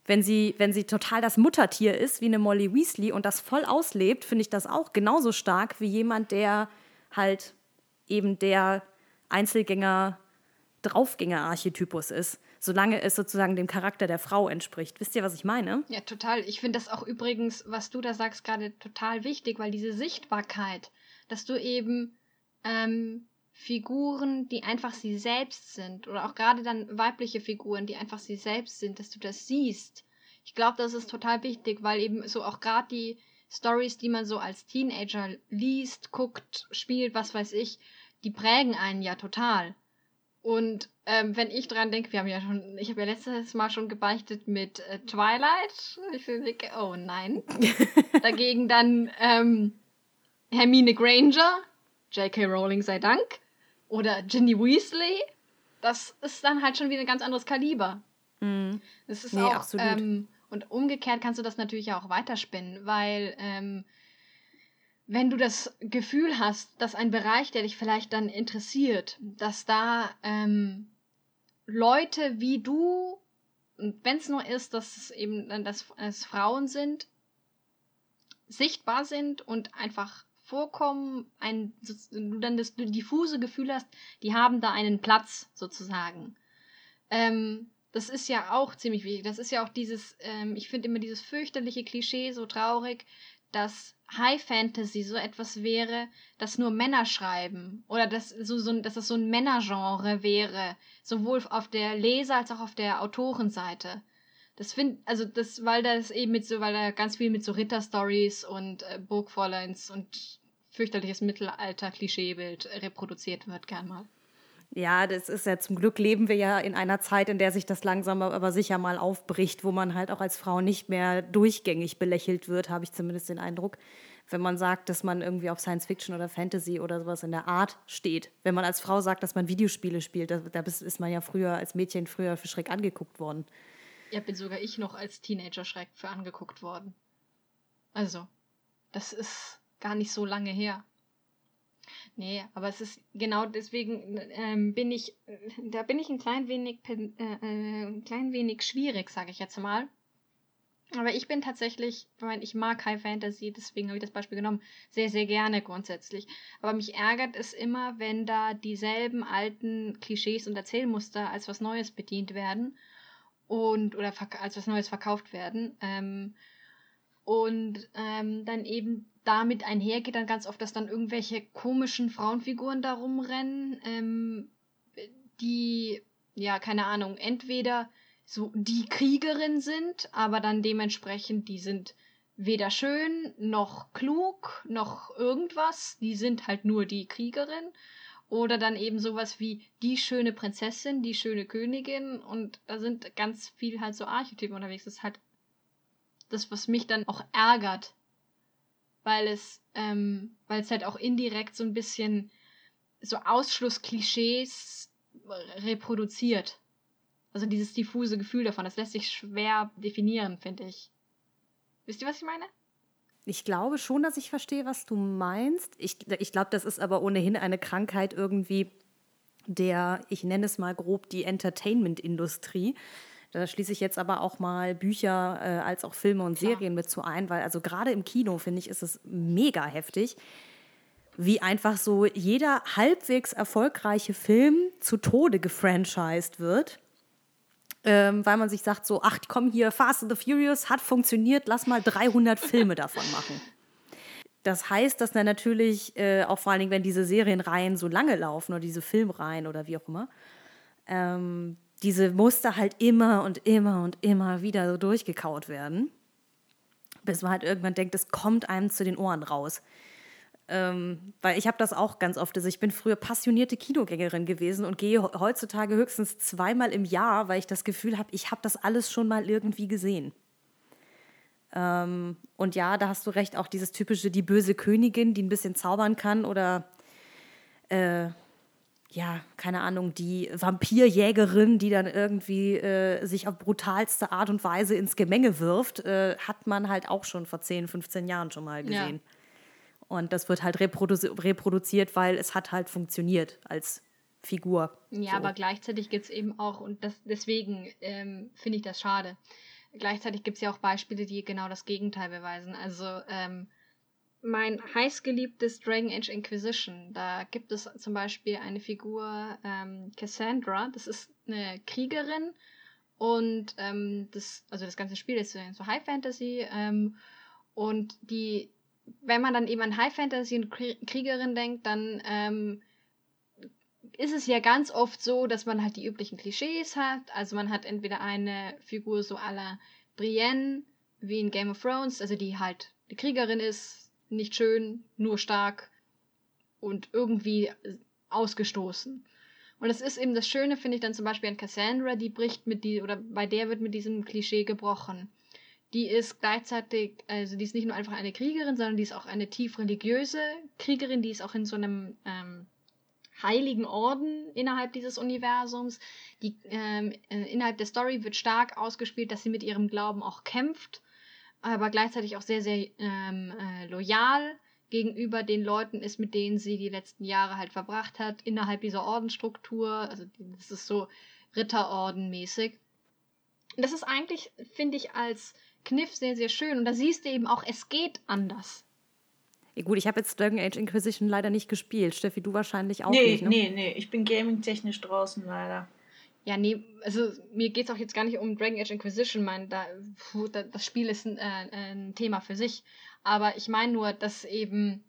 Wenn sie, wenn sie total das Muttertier ist, wie eine Molly Weasley und das voll auslebt, finde ich das auch genauso stark wie jemand, der halt eben der Einzelgänger, Draufgänger-Archetypus ist solange es sozusagen dem Charakter der Frau entspricht. Wisst ihr, was ich meine? Ja, total. Ich finde das auch übrigens, was du da sagst, gerade total wichtig, weil diese Sichtbarkeit, dass du eben ähm, Figuren, die einfach sie selbst sind, oder auch gerade dann weibliche Figuren, die einfach sie selbst sind, dass du das siehst. Ich glaube, das ist total wichtig, weil eben so auch gerade die Stories, die man so als Teenager liest, guckt, spielt, was weiß ich, die prägen einen ja total. Und ähm, wenn ich dran denke, wir haben ja schon, ich habe ja letztes Mal schon gebeichtet mit äh, Twilight. Ich denke, oh nein. Dagegen dann ähm, Hermine Granger, J.K. Rowling sei Dank, oder Ginny Weasley. Das ist dann halt schon wieder ein ganz anderes Kaliber. Mhm. Das ist nee, auch, absolut. Ähm, und umgekehrt kannst du das natürlich ja auch weiterspinnen, weil ähm, wenn du das Gefühl hast, dass ein Bereich, der dich vielleicht dann interessiert, dass da ähm, Leute wie du, wenn es nur ist, dass es eben dass es Frauen sind, sichtbar sind und einfach vorkommen, ein, du dann das diffuse Gefühl hast, die haben da einen Platz sozusagen. Ähm, das ist ja auch ziemlich wichtig. Das ist ja auch dieses, ähm, ich finde immer dieses fürchterliche Klischee so traurig, dass High Fantasy so etwas wäre, das nur Männer schreiben oder dass, so, so, dass das so ein Männergenre wäre, sowohl auf der Leser- als auch auf der Autorenseite. Das finde, also das, weil das eben mit so, weil da ganz viel mit so Ritterstories und äh, Burgfräuleins und fürchterliches Mittelalter-Klischeebild reproduziert wird, gern mal. Ja, das ist ja zum Glück leben wir ja in einer Zeit, in der sich das langsam aber sicher mal aufbricht, wo man halt auch als Frau nicht mehr durchgängig belächelt wird, habe ich zumindest den Eindruck. Wenn man sagt, dass man irgendwie auf Science Fiction oder Fantasy oder sowas in der Art steht. Wenn man als Frau sagt, dass man Videospiele spielt, da, ist man ja früher als Mädchen früher für schreck angeguckt worden. Ja, bin sogar ich noch als Teenager schreck für angeguckt worden. Also, das ist gar nicht so lange her. Nee, aber es ist genau deswegen ähm, bin ich, da bin ich ein klein wenig, äh, äh, ein klein wenig schwierig, sage ich jetzt mal. Aber ich bin tatsächlich, ich, meine, ich mag High Fantasy, deswegen habe ich das Beispiel genommen, sehr, sehr gerne grundsätzlich. Aber mich ärgert es immer, wenn da dieselben alten Klischees und Erzählmuster als was Neues bedient werden und oder als was Neues verkauft werden. Ähm, und ähm, dann eben damit einhergeht dann ganz oft, dass dann irgendwelche komischen Frauenfiguren da rumrennen, ähm, die, ja, keine Ahnung, entweder so die Kriegerin sind, aber dann dementsprechend, die sind weder schön, noch klug, noch irgendwas, die sind halt nur die Kriegerin. Oder dann eben sowas wie die schöne Prinzessin, die schöne Königin und da sind ganz viel halt so Archetypen unterwegs. Das ist halt das, was mich dann auch ärgert. Weil es, ähm, weil es halt auch indirekt so ein bisschen so Ausschlussklischees reproduziert. Also dieses diffuse Gefühl davon, das lässt sich schwer definieren, finde ich. Wisst ihr, was ich meine? Ich glaube schon, dass ich verstehe, was du meinst. Ich, ich glaube, das ist aber ohnehin eine Krankheit irgendwie der, ich nenne es mal grob, die Entertainment-Industrie. Da schließe ich jetzt aber auch mal Bücher äh, als auch Filme und Serien Klar. mit zu ein, weil also gerade im Kino, finde ich, ist es mega heftig, wie einfach so jeder halbwegs erfolgreiche Film zu Tode gefranchised wird. Ähm, weil man sich sagt so, ach komm hier, Fast and the Furious hat funktioniert, lass mal 300 Filme davon machen. Das heißt, dass dann natürlich, äh, auch vor allen Dingen, wenn diese Serienreihen so lange laufen oder diese Filmreihen oder wie auch immer, ähm, diese Muster halt immer und immer und immer wieder so durchgekaut werden, bis man halt irgendwann denkt, es kommt einem zu den Ohren raus. Ähm, weil ich habe das auch ganz oft. Also ich bin früher passionierte Kinogängerin gewesen und gehe heutzutage höchstens zweimal im Jahr, weil ich das Gefühl habe, ich habe das alles schon mal irgendwie gesehen. Ähm, und ja, da hast du recht, auch dieses typische, die böse Königin, die ein bisschen zaubern kann oder äh, ja, keine Ahnung, die Vampirjägerin, die dann irgendwie äh, sich auf brutalste Art und Weise ins Gemenge wirft, äh, hat man halt auch schon vor 10, 15 Jahren schon mal gesehen. Ja. Und das wird halt reprodu reproduziert, weil es hat halt funktioniert als Figur. Ja, so. aber gleichzeitig gibt es eben auch, und das, deswegen ähm, finde ich das schade, gleichzeitig gibt es ja auch Beispiele, die genau das Gegenteil beweisen. Also ähm, mein heißgeliebtes Dragon Age Inquisition, da gibt es zum Beispiel eine Figur, ähm, Cassandra, das ist eine Kriegerin und ähm, das, also das ganze Spiel ist so High Fantasy ähm, und die wenn man dann eben an High Fantasy und Kriegerin denkt, dann ähm, ist es ja ganz oft so, dass man halt die üblichen Klischees hat. Also man hat entweder eine Figur so à la Brienne, wie in Game of Thrones, also die halt die Kriegerin ist, nicht schön, nur stark und irgendwie ausgestoßen. Und das ist eben das Schöne, finde ich dann zum Beispiel an Cassandra, die bricht mit die, oder bei der wird mit diesem Klischee gebrochen die ist gleichzeitig, also die ist nicht nur einfach eine Kriegerin, sondern die ist auch eine tief religiöse Kriegerin, die ist auch in so einem ähm, heiligen Orden innerhalb dieses Universums. Die, ähm, äh, innerhalb der Story wird stark ausgespielt, dass sie mit ihrem Glauben auch kämpft, aber gleichzeitig auch sehr, sehr ähm, äh, loyal gegenüber den Leuten ist, mit denen sie die letzten Jahre halt verbracht hat, innerhalb dieser Ordensstruktur. Also das ist so Ritterorden-mäßig. Das ist eigentlich, finde ich, als Kniff sehr, sehr schön. Und da siehst du eben auch, es geht anders. Ja, gut, ich habe jetzt Dragon Age Inquisition leider nicht gespielt. Steffi, du wahrscheinlich auch nee, nicht. Ne? Nee, nee, ich bin gaming-technisch draußen leider. Ja, nee, also mir geht es auch jetzt gar nicht um Dragon Age Inquisition. Mein, da, puh, da, das Spiel ist ein, äh, ein Thema für sich. Aber ich meine nur, dass eben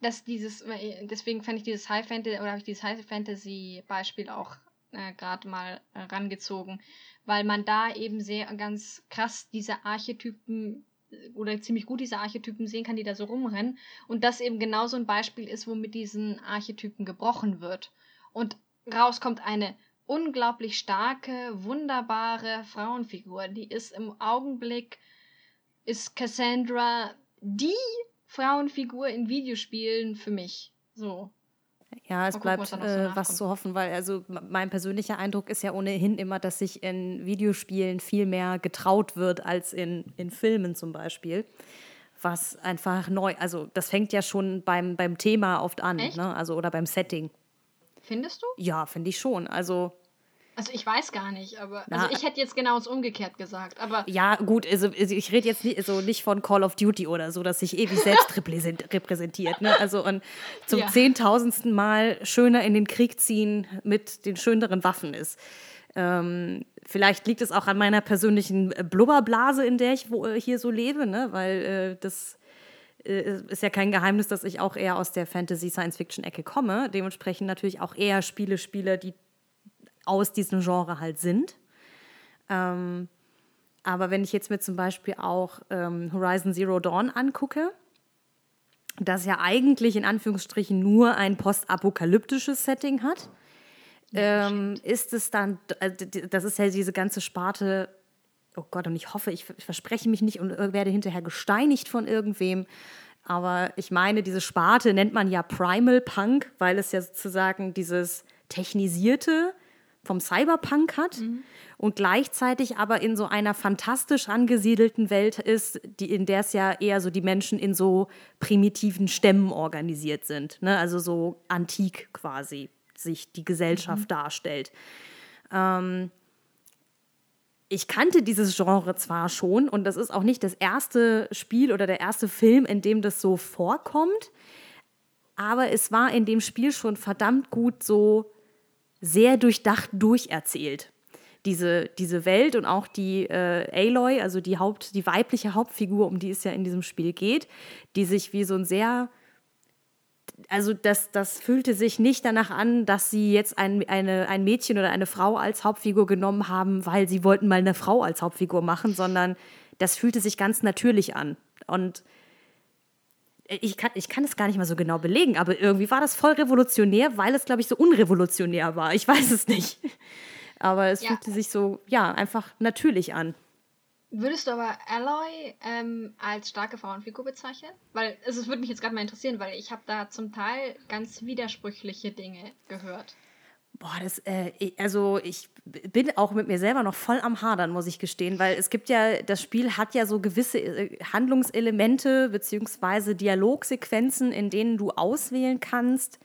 dass dieses, deswegen fand ich dieses High Fantasy oder habe ich dieses High Fantasy Beispiel auch äh, gerade mal äh, rangezogen, weil man da eben sehr ganz krass diese Archetypen oder ziemlich gut diese Archetypen sehen kann, die da so rumrennen. Und das eben genau so ein Beispiel ist, wo mit diesen Archetypen gebrochen wird. Und raus kommt eine unglaublich starke, wunderbare Frauenfigur. Die ist im Augenblick, ist Cassandra die Frauenfigur in Videospielen für mich. So. Ja, es Mal bleibt gucken, was, äh, was, zu hoffen, weil also mein persönlicher Eindruck ist ja ohnehin immer, dass sich in Videospielen viel mehr getraut wird als in, in Filmen zum Beispiel. Was einfach neu, also das fängt ja schon beim, beim Thema oft an, ne? also oder beim Setting. Findest du? Ja, finde ich schon. Also also ich weiß gar nicht, aber Na, also ich hätte jetzt genau das umgekehrt gesagt, aber ja gut, also, also ich rede jetzt nicht, also nicht von Call of Duty oder so, dass sich ewig selbst repräsentiert, ne? Also und zum ja. zehntausendsten Mal schöner in den Krieg ziehen mit den schöneren Waffen ist. Ähm, vielleicht liegt es auch an meiner persönlichen Blubberblase, in der ich äh, hier so lebe, ne? Weil äh, das ist ja kein Geheimnis, dass ich auch eher aus der Fantasy-Science-Fiction-Ecke komme. Dementsprechend natürlich auch eher Spiele spiele, die aus diesem Genre halt sind. Ähm, aber wenn ich jetzt mir zum Beispiel auch ähm, Horizon Zero Dawn angucke, das ja eigentlich in Anführungsstrichen nur ein postapokalyptisches Setting hat, ähm, ist es dann, äh, das ist ja diese ganze Sparte oh Gott, und ich hoffe, ich, ich verspreche mich nicht und werde hinterher gesteinigt von irgendwem. Aber ich meine, diese Sparte nennt man ja Primal Punk, weil es ja sozusagen dieses technisierte vom Cyberpunk hat mhm. und gleichzeitig aber in so einer fantastisch angesiedelten Welt ist, die, in der es ja eher so die Menschen in so primitiven Stämmen organisiert sind. Ne? Also so antik quasi sich die Gesellschaft mhm. darstellt. Ähm, ich kannte dieses Genre zwar schon und das ist auch nicht das erste Spiel oder der erste Film, in dem das so vorkommt, aber es war in dem Spiel schon verdammt gut so sehr durchdacht durcherzählt. Diese, diese Welt und auch die äh, Aloy, also die, Haupt, die weibliche Hauptfigur, um die es ja in diesem Spiel geht, die sich wie so ein sehr also das, das fühlte sich nicht danach an, dass sie jetzt ein, eine, ein Mädchen oder eine Frau als Hauptfigur genommen haben, weil sie wollten mal eine Frau als Hauptfigur machen, sondern das fühlte sich ganz natürlich an. Und ich kann, ich kann es gar nicht mal so genau belegen, aber irgendwie war das voll revolutionär, weil es, glaube ich, so unrevolutionär war. Ich weiß es nicht. Aber es ja. fühlte sich so, ja, einfach natürlich an. Würdest du aber Alloy ähm, als starke Frauenfigur bezeichnen? Weil also es würde mich jetzt gerade mal interessieren, weil ich habe da zum Teil ganz widersprüchliche Dinge gehört. Boah, das, äh, also ich bin auch mit mir selber noch voll am Hadern, muss ich gestehen, weil es gibt ja, das Spiel hat ja so gewisse äh, Handlungselemente beziehungsweise Dialogsequenzen, in denen du auswählen kannst,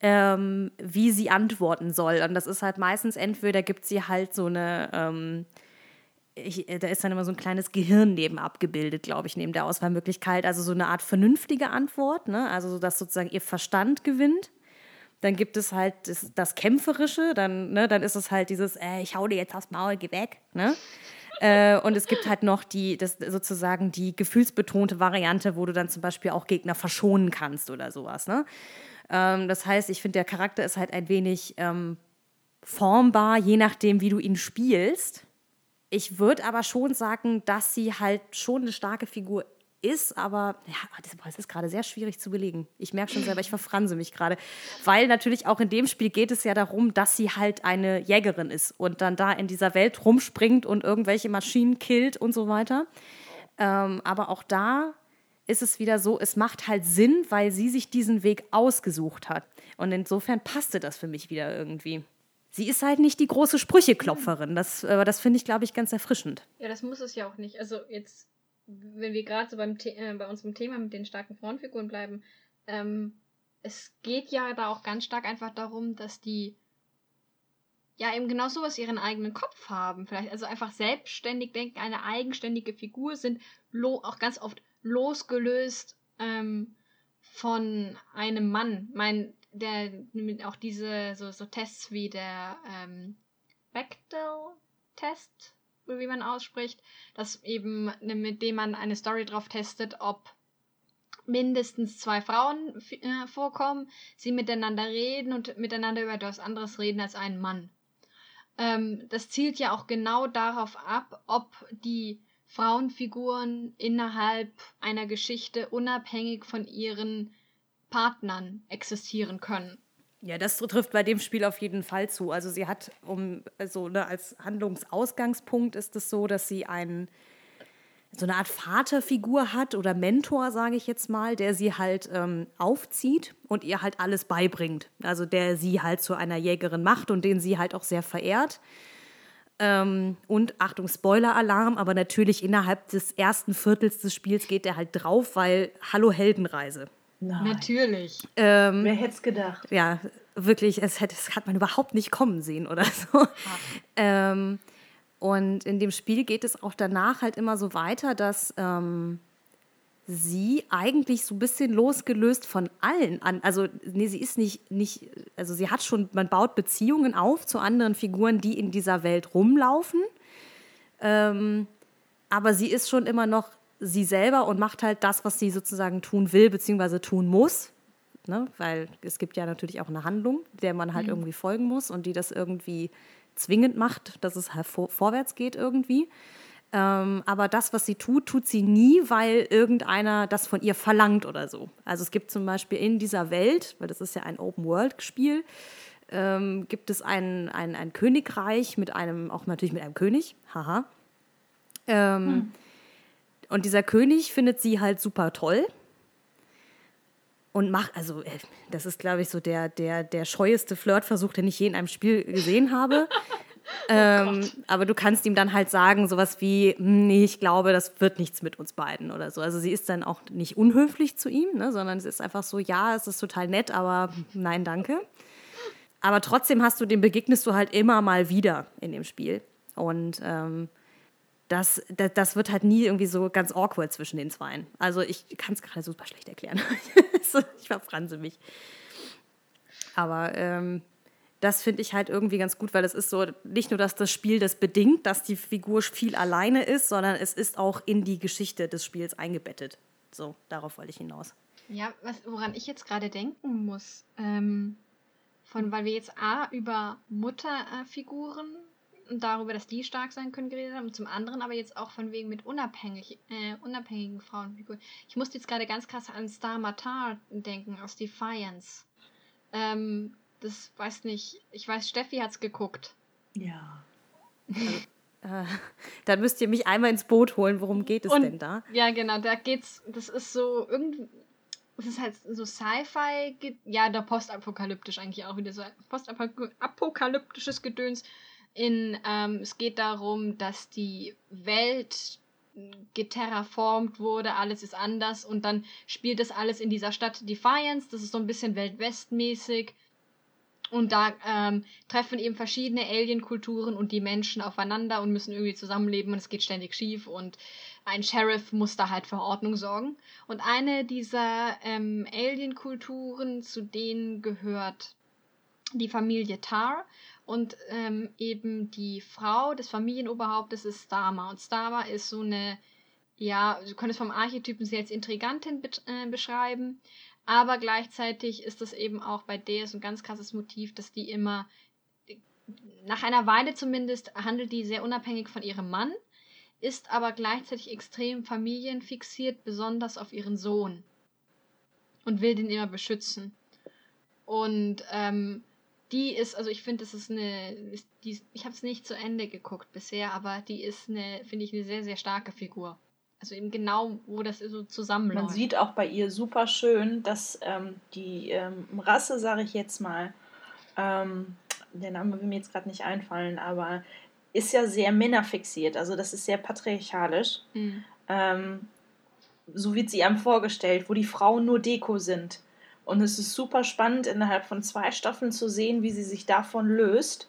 ähm, wie sie antworten soll. Und das ist halt meistens entweder gibt sie halt so eine ähm, ich, äh, da ist dann immer so ein kleines Gehirn neben abgebildet, glaube ich, neben der Auswahlmöglichkeit. Also so eine Art vernünftige Antwort, ne? also so, dass sozusagen ihr Verstand gewinnt. Dann gibt es halt das, das Kämpferische, dann, ne, dann ist es halt dieses, äh, ich hau dir jetzt aufs Maul, geh weg. Ne? äh, und es gibt halt noch die, das sozusagen die gefühlsbetonte Variante, wo du dann zum Beispiel auch Gegner verschonen kannst oder sowas. Ne? Ähm, das heißt, ich finde, der Charakter ist halt ein wenig ähm, formbar, je nachdem, wie du ihn spielst. Ich würde aber schon sagen, dass sie halt schon eine starke Figur ist, aber ja, das ist gerade sehr schwierig zu belegen. Ich merke schon selber, ich verfranse mich gerade. Weil natürlich auch in dem Spiel geht es ja darum, dass sie halt eine Jägerin ist und dann da in dieser Welt rumspringt und irgendwelche Maschinen killt und so weiter. Ähm, aber auch da ist es wieder so, es macht halt Sinn, weil sie sich diesen Weg ausgesucht hat. Und insofern passte das für mich wieder irgendwie sie ist halt nicht die große Sprücheklopferin. Das, äh, das finde ich, glaube ich, ganz erfrischend. Ja, das muss es ja auch nicht. Also jetzt, wenn wir gerade so beim äh, bei unserem Thema mit den starken Frauenfiguren bleiben, ähm, es geht ja da auch ganz stark einfach darum, dass die ja eben genau sowas ihren eigenen Kopf haben. Vielleicht also einfach selbstständig denken, eine eigenständige Figur sind, auch ganz oft losgelöst ähm, von einem Mann. Mein, der auch diese so, so Tests wie der ähm, Bechdel-Test, wie man ausspricht, das eben ne, mit dem man eine Story drauf testet, ob mindestens zwei Frauen äh, vorkommen, sie miteinander reden und miteinander über etwas anderes reden als ein Mann. Ähm, das zielt ja auch genau darauf ab, ob die Frauenfiguren innerhalb einer Geschichte unabhängig von ihren Partnern existieren können. Ja, das trifft bei dem Spiel auf jeden Fall zu. Also sie hat, um also ne, als Handlungsausgangspunkt ist es so, dass sie einen so eine Art Vaterfigur hat oder Mentor, sage ich jetzt mal, der sie halt ähm, aufzieht und ihr halt alles beibringt. Also der sie halt zu einer Jägerin macht und den sie halt auch sehr verehrt. Ähm, und Achtung, Spoiler-Alarm, aber natürlich innerhalb des ersten Viertels des Spiels geht er halt drauf, weil Hallo Heldenreise. Nein. Natürlich. Ähm, Wer hätte es gedacht? Ja, wirklich, es, hätte, es hat man überhaupt nicht kommen sehen oder so. Ähm, und in dem Spiel geht es auch danach halt immer so weiter, dass ähm, sie eigentlich so ein bisschen losgelöst von allen an, also nee, sie ist nicht, nicht, also sie hat schon, man baut Beziehungen auf zu anderen Figuren, die in dieser Welt rumlaufen. Ähm, aber sie ist schon immer noch sie selber und macht halt das, was sie sozusagen tun will, beziehungsweise tun muss. Ne? Weil es gibt ja natürlich auch eine Handlung, der man halt mhm. irgendwie folgen muss und die das irgendwie zwingend macht, dass es halt vor, vorwärts geht irgendwie. Ähm, aber das, was sie tut, tut sie nie, weil irgendeiner das von ihr verlangt oder so. Also es gibt zum Beispiel in dieser Welt, weil das ist ja ein Open-World-Spiel, ähm, gibt es ein, ein, ein Königreich mit einem, auch natürlich mit einem König, haha, Ähm, hm. Und dieser König findet sie halt super toll und macht, also äh, das ist, glaube ich, so der, der, der scheueste Flirtversuch, den ich je in einem Spiel gesehen habe. Oh ähm, aber du kannst ihm dann halt sagen, sowas wie, hm, nee, ich glaube, das wird nichts mit uns beiden oder so. Also sie ist dann auch nicht unhöflich zu ihm, ne, sondern es ist einfach so, ja, es ist total nett, aber nein, danke. Aber trotzdem hast du, dem begegnest du halt immer mal wieder in dem Spiel. Und ähm, das, das, das, wird halt nie irgendwie so ganz awkward zwischen den Zweien. Also ich kann es gerade super schlecht erklären. ich verfranse mich. Aber ähm, das finde ich halt irgendwie ganz gut, weil es ist so, nicht nur, dass das Spiel das bedingt, dass die Figur viel alleine ist, sondern es ist auch in die Geschichte des Spiels eingebettet. So, darauf wollte ich hinaus. Ja, was, woran ich jetzt gerade denken muss, ähm, von, weil wir jetzt A über Mutterfiguren und darüber, dass die stark sein können, geredet haben und zum anderen aber jetzt auch von wegen mit unabhängig, äh, unabhängigen Frauenfiguren. Ich musste jetzt gerade ganz krass an Star Matar denken aus Defiance. Ähm, das weiß nicht, ich weiß, Steffi hat's geguckt. Ja. äh, dann müsst ihr mich einmal ins Boot holen. Worum geht es und, denn da? Ja, genau, da geht's, das ist so irgendwie, es ist halt so Sci-Fi, ja, der postapokalyptisch eigentlich auch wieder so postapokalyptisches Gedöns in, ähm, es geht darum, dass die Welt geterraformt wurde, alles ist anders und dann spielt das alles in dieser Stadt Defiance, das ist so ein bisschen Weltwestmäßig und da ähm, treffen eben verschiedene Alien-Kulturen und die Menschen aufeinander und müssen irgendwie zusammenleben und es geht ständig schief und ein Sheriff muss da halt für Ordnung sorgen. Und eine dieser ähm, Alien-Kulturen, zu denen gehört die Familie Tar und ähm, eben die Frau des Familienoberhauptes ist Stama. Und Stama ist so eine, ja, du könntest vom Archetypen sie als Intrigantin be äh, beschreiben, aber gleichzeitig ist das eben auch bei der so ein ganz krasses Motiv, dass die immer, nach einer Weile zumindest, handelt die sehr unabhängig von ihrem Mann, ist aber gleichzeitig extrem familienfixiert, besonders auf ihren Sohn. Und will den immer beschützen. Und ähm, die ist, also ich finde, das ist eine, ist, die, ich habe es nicht zu Ende geguckt bisher, aber die ist eine, finde ich, eine sehr, sehr starke Figur. Also eben genau, wo das so zusammenläuft. Man sieht auch bei ihr super schön, dass ähm, die ähm, Rasse, sage ich jetzt mal, ähm, der Name will mir jetzt gerade nicht einfallen, aber ist ja sehr männerfixiert. Also das ist sehr patriarchalisch. Mhm. so wird sie einem vorgestellt, wo die Frauen nur Deko sind. Und es ist super spannend, innerhalb von zwei Staffeln zu sehen, wie sie sich davon löst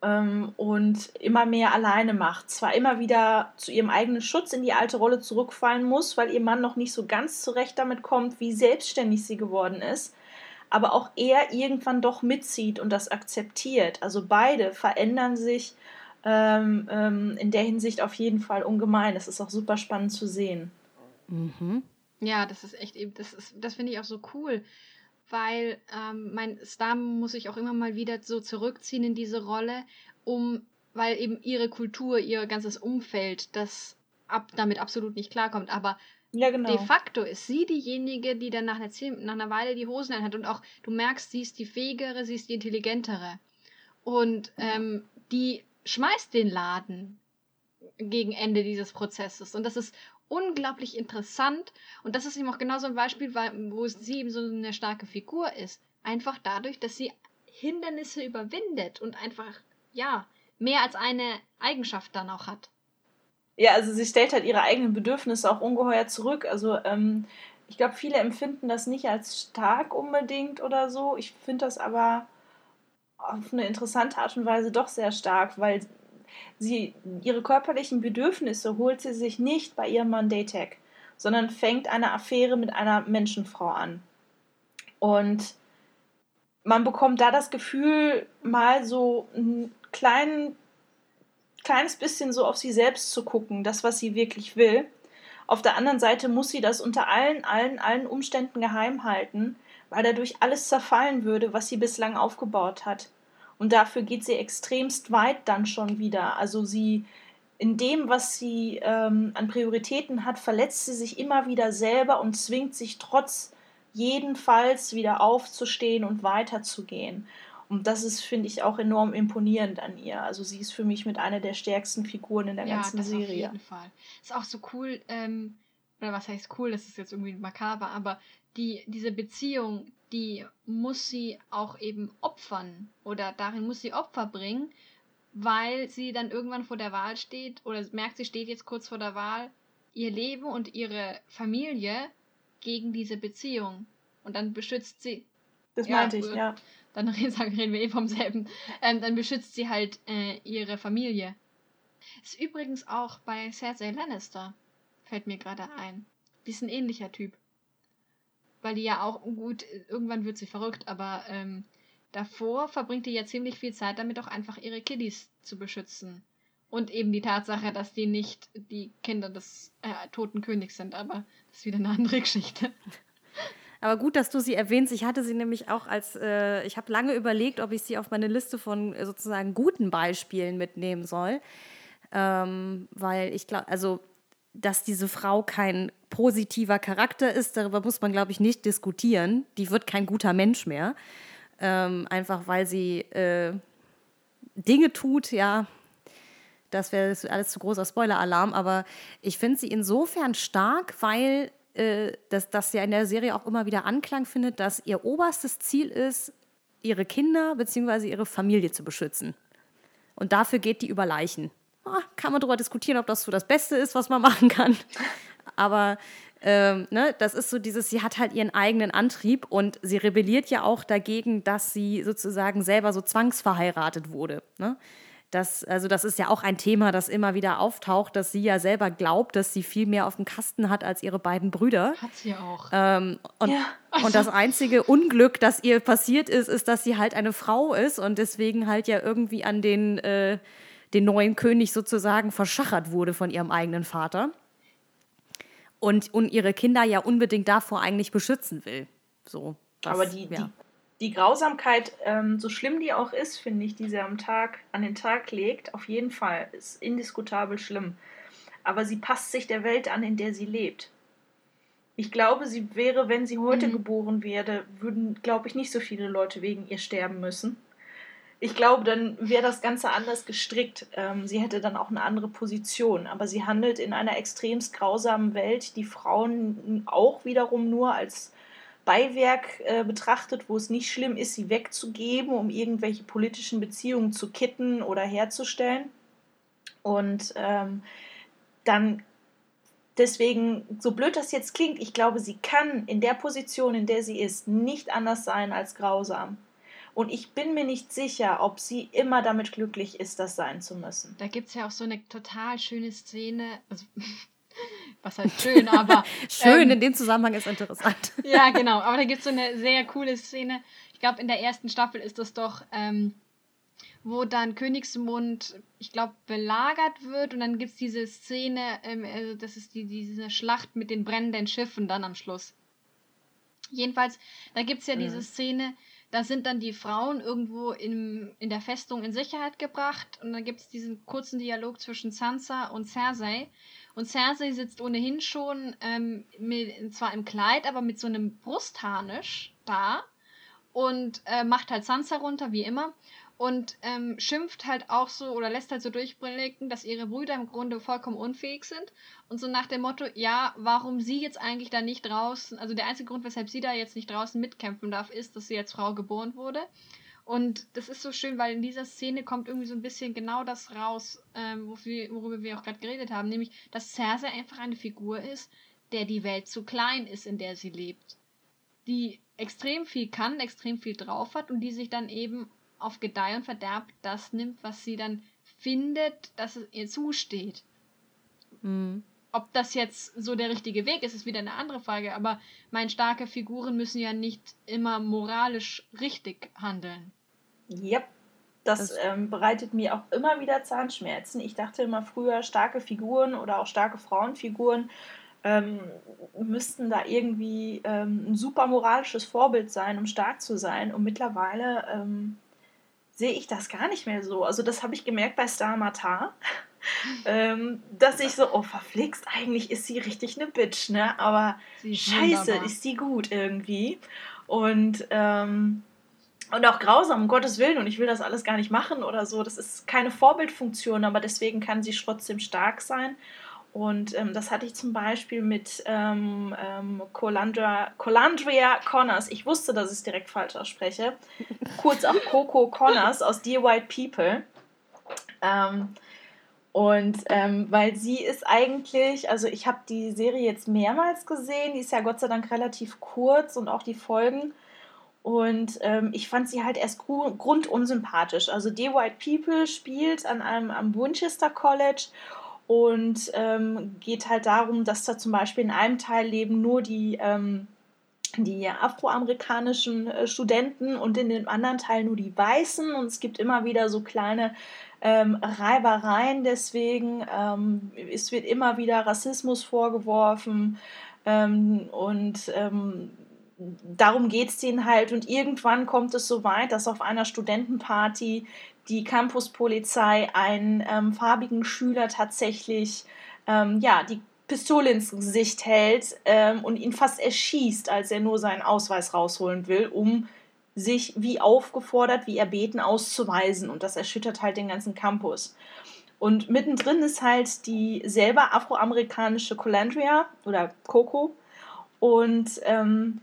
ähm, und immer mehr alleine macht. Zwar immer wieder zu ihrem eigenen Schutz in die alte Rolle zurückfallen muss, weil ihr Mann noch nicht so ganz zurecht damit kommt, wie selbstständig sie geworden ist, aber auch er irgendwann doch mitzieht und das akzeptiert. Also beide verändern sich ähm, ähm, in der Hinsicht auf jeden Fall ungemein. Das ist auch super spannend zu sehen. Mhm. Ja, das ist echt eben, das ist, das finde ich auch so cool, weil ähm, mein Star muss sich auch immer mal wieder so zurückziehen in diese Rolle, um, weil eben ihre Kultur, ihr ganzes Umfeld, das ab, damit absolut nicht klarkommt. Aber ja, genau. de facto ist sie diejenige, die dann nach einer, nach einer Weile die Hosen anhat und auch, du merkst, sie ist die fähigere, sie ist die intelligentere. Und ähm, die schmeißt den Laden gegen Ende dieses Prozesses. Und das ist unglaublich interessant. Und das ist eben auch genau so ein Beispiel, wo sie eben so eine starke Figur ist. Einfach dadurch, dass sie Hindernisse überwindet und einfach, ja, mehr als eine Eigenschaft dann auch hat. Ja, also sie stellt halt ihre eigenen Bedürfnisse auch ungeheuer zurück. Also ähm, ich glaube, viele empfinden das nicht als stark unbedingt oder so. Ich finde das aber auf eine interessante Art und Weise doch sehr stark, weil Sie, ihre körperlichen Bedürfnisse holt sie sich nicht bei ihrem Mann Daytech, sondern fängt eine Affäre mit einer Menschenfrau an. Und man bekommt da das Gefühl, mal so ein klein, kleines bisschen so auf sie selbst zu gucken, das, was sie wirklich will. Auf der anderen Seite muss sie das unter allen, allen, allen Umständen geheim halten, weil dadurch alles zerfallen würde, was sie bislang aufgebaut hat. Und dafür geht sie extremst weit dann schon wieder. Also sie in dem, was sie ähm, an Prioritäten hat, verletzt sie sich immer wieder selber und zwingt sich trotz jedenfalls wieder aufzustehen und weiterzugehen. Und das ist, finde ich, auch enorm imponierend an ihr. Also sie ist für mich mit einer der stärksten Figuren in der ja, ganzen das Serie. Auf jeden Fall. Ist auch so cool, ähm, oder was heißt cool, das ist jetzt irgendwie makaber, aber die, diese Beziehung, die muss sie auch eben opfern oder darin muss sie Opfer bringen, weil sie dann irgendwann vor der Wahl steht oder merkt, sie steht jetzt kurz vor der Wahl, ihr Leben und ihre Familie gegen diese Beziehung. Und dann beschützt sie. Das ja, meinte ich, ja. Dann reden wir eh vom selben. Ähm, dann beschützt sie halt äh, ihre Familie. Ist übrigens auch bei Cersei Lannister. Fällt mir gerade ein. Die ist ein ähnlicher Typ. Weil die ja auch, gut, irgendwann wird sie verrückt, aber ähm, davor verbringt die ja ziemlich viel Zeit damit, auch einfach ihre Kiddies zu beschützen. Und eben die Tatsache, dass die nicht die Kinder des äh, toten Königs sind, aber das ist wieder eine andere Geschichte. Aber gut, dass du sie erwähnst. Ich hatte sie nämlich auch als, äh, ich habe lange überlegt, ob ich sie auf meine Liste von äh, sozusagen guten Beispielen mitnehmen soll. Ähm, weil ich glaube, also, dass diese Frau kein positiver Charakter ist, darüber muss man, glaube ich, nicht diskutieren. Die wird kein guter Mensch mehr. Ähm, einfach weil sie äh, Dinge tut, ja, das wäre alles zu großer Spoiler-Alarm, aber ich finde sie insofern stark, weil äh, dass das ja in der Serie auch immer wieder Anklang findet, dass ihr oberstes Ziel ist, ihre Kinder bzw. ihre Familie zu beschützen. Und dafür geht die über Leichen. Ah, kann man darüber diskutieren, ob das so das Beste ist, was man machen kann. Aber ähm, ne, das ist so dieses, sie hat halt ihren eigenen Antrieb und sie rebelliert ja auch dagegen, dass sie sozusagen selber so zwangsverheiratet wurde. Ne? Das, also das ist ja auch ein Thema, das immer wieder auftaucht, dass sie ja selber glaubt, dass sie viel mehr auf dem Kasten hat als ihre beiden Brüder. Hat sie auch. Ähm, und, ja. also. und das einzige Unglück, das ihr passiert ist, ist, dass sie halt eine Frau ist und deswegen halt ja irgendwie an den, äh, den neuen König sozusagen verschachert wurde von ihrem eigenen Vater. Und, und ihre Kinder ja unbedingt davor eigentlich beschützen will. So. Das, Aber die, ja. die die Grausamkeit, ähm, so schlimm die auch ist, finde ich, die sie am Tag, an den Tag legt, auf jeden Fall, ist indiskutabel schlimm. Aber sie passt sich der Welt an, in der sie lebt. Ich glaube, sie wäre, wenn sie heute mhm. geboren werde, würden, glaube ich, nicht so viele Leute wegen ihr sterben müssen. Ich glaube, dann wäre das Ganze anders gestrickt. Ähm, sie hätte dann auch eine andere Position. Aber sie handelt in einer extremst grausamen Welt, die Frauen auch wiederum nur als Beiwerk äh, betrachtet, wo es nicht schlimm ist, sie wegzugeben, um irgendwelche politischen Beziehungen zu kitten oder herzustellen. Und ähm, dann deswegen, so blöd das jetzt klingt, ich glaube, sie kann in der Position, in der sie ist, nicht anders sein als grausam. Und ich bin mir nicht sicher, ob sie immer damit glücklich ist, das sein zu müssen. Da gibt es ja auch so eine total schöne Szene, also was heißt schön, aber. schön ähm, in dem Zusammenhang ist interessant. ja, genau. Aber da gibt es so eine sehr coole Szene. Ich glaube, in der ersten Staffel ist das doch, ähm, wo dann Königsmund, ich glaube, belagert wird und dann gibt es diese Szene, ähm, also das ist die, diese Schlacht mit den brennenden Schiffen dann am Schluss. Jedenfalls, da gibt es ja mhm. diese Szene, da sind dann die Frauen irgendwo in, in der Festung in Sicherheit gebracht und dann gibt es diesen kurzen Dialog zwischen Sansa und Cersei und Cersei sitzt ohnehin schon ähm, mit, zwar im Kleid, aber mit so einem Brustharnisch da und äh, macht halt Sansa runter, wie immer. Und ähm, schimpft halt auch so oder lässt halt so durchblicken, dass ihre Brüder im Grunde vollkommen unfähig sind. Und so nach dem Motto, ja, warum sie jetzt eigentlich da nicht draußen, also der einzige Grund, weshalb sie da jetzt nicht draußen mitkämpfen darf, ist, dass sie als Frau geboren wurde. Und das ist so schön, weil in dieser Szene kommt irgendwie so ein bisschen genau das raus, ähm, worüber wir auch gerade geredet haben, nämlich, dass Cersei einfach eine Figur ist, der die Welt zu klein ist, in der sie lebt. Die extrem viel kann, extrem viel drauf hat und die sich dann eben auf Gedeih und Verderb das nimmt, was sie dann findet, dass es ihr zusteht. Mhm. Ob das jetzt so der richtige Weg ist, ist wieder eine andere Frage, aber meine starke Figuren müssen ja nicht immer moralisch richtig handeln. Yep. Das, das ähm, bereitet mir auch immer wieder Zahnschmerzen. Ich dachte immer früher, starke Figuren oder auch starke Frauenfiguren ähm, müssten da irgendwie ähm, ein super moralisches Vorbild sein, um stark zu sein. Und mittlerweile ähm, sehe ich das gar nicht mehr so. Also das habe ich gemerkt bei Star Matar ähm, dass ich so, oh, verflixt, eigentlich ist sie richtig eine Bitch, ne? Aber scheiße, wunderbar. ist die gut irgendwie. Und ähm, und auch grausam, um Gottes Willen, und ich will das alles gar nicht machen oder so. Das ist keine Vorbildfunktion, aber deswegen kann sie trotzdem stark sein. Und ähm, das hatte ich zum Beispiel mit ähm, ähm, Colandra, Colandria Connors. Ich wusste, dass ich es direkt falsch ausspreche. Kurz auch Coco Connors aus Dear White People. Ähm, und ähm, weil sie ist eigentlich, also ich habe die Serie jetzt mehrmals gesehen, die ist ja Gott sei Dank relativ kurz und auch die Folgen. Und ähm, ich fand sie halt erst grundunsympathisch. Also Dear White People spielt an einem am Winchester College und ähm, geht halt darum, dass da zum Beispiel in einem Teil leben nur die, ähm, die afroamerikanischen äh, Studenten und in dem anderen Teil nur die Weißen. Und es gibt immer wieder so kleine ähm, Reibereien deswegen. Ähm, es wird immer wieder Rassismus vorgeworfen ähm, und ähm, darum geht es denen halt. Und irgendwann kommt es so weit, dass auf einer Studentenparty die Campuspolizei einen ähm, farbigen Schüler tatsächlich ähm, ja, die Pistole ins Gesicht hält ähm, und ihn fast erschießt, als er nur seinen Ausweis rausholen will, um sich wie aufgefordert, wie erbeten auszuweisen. Und das erschüttert halt den ganzen Campus. Und mittendrin ist halt die selber afroamerikanische Colandria oder Coco. Und ähm,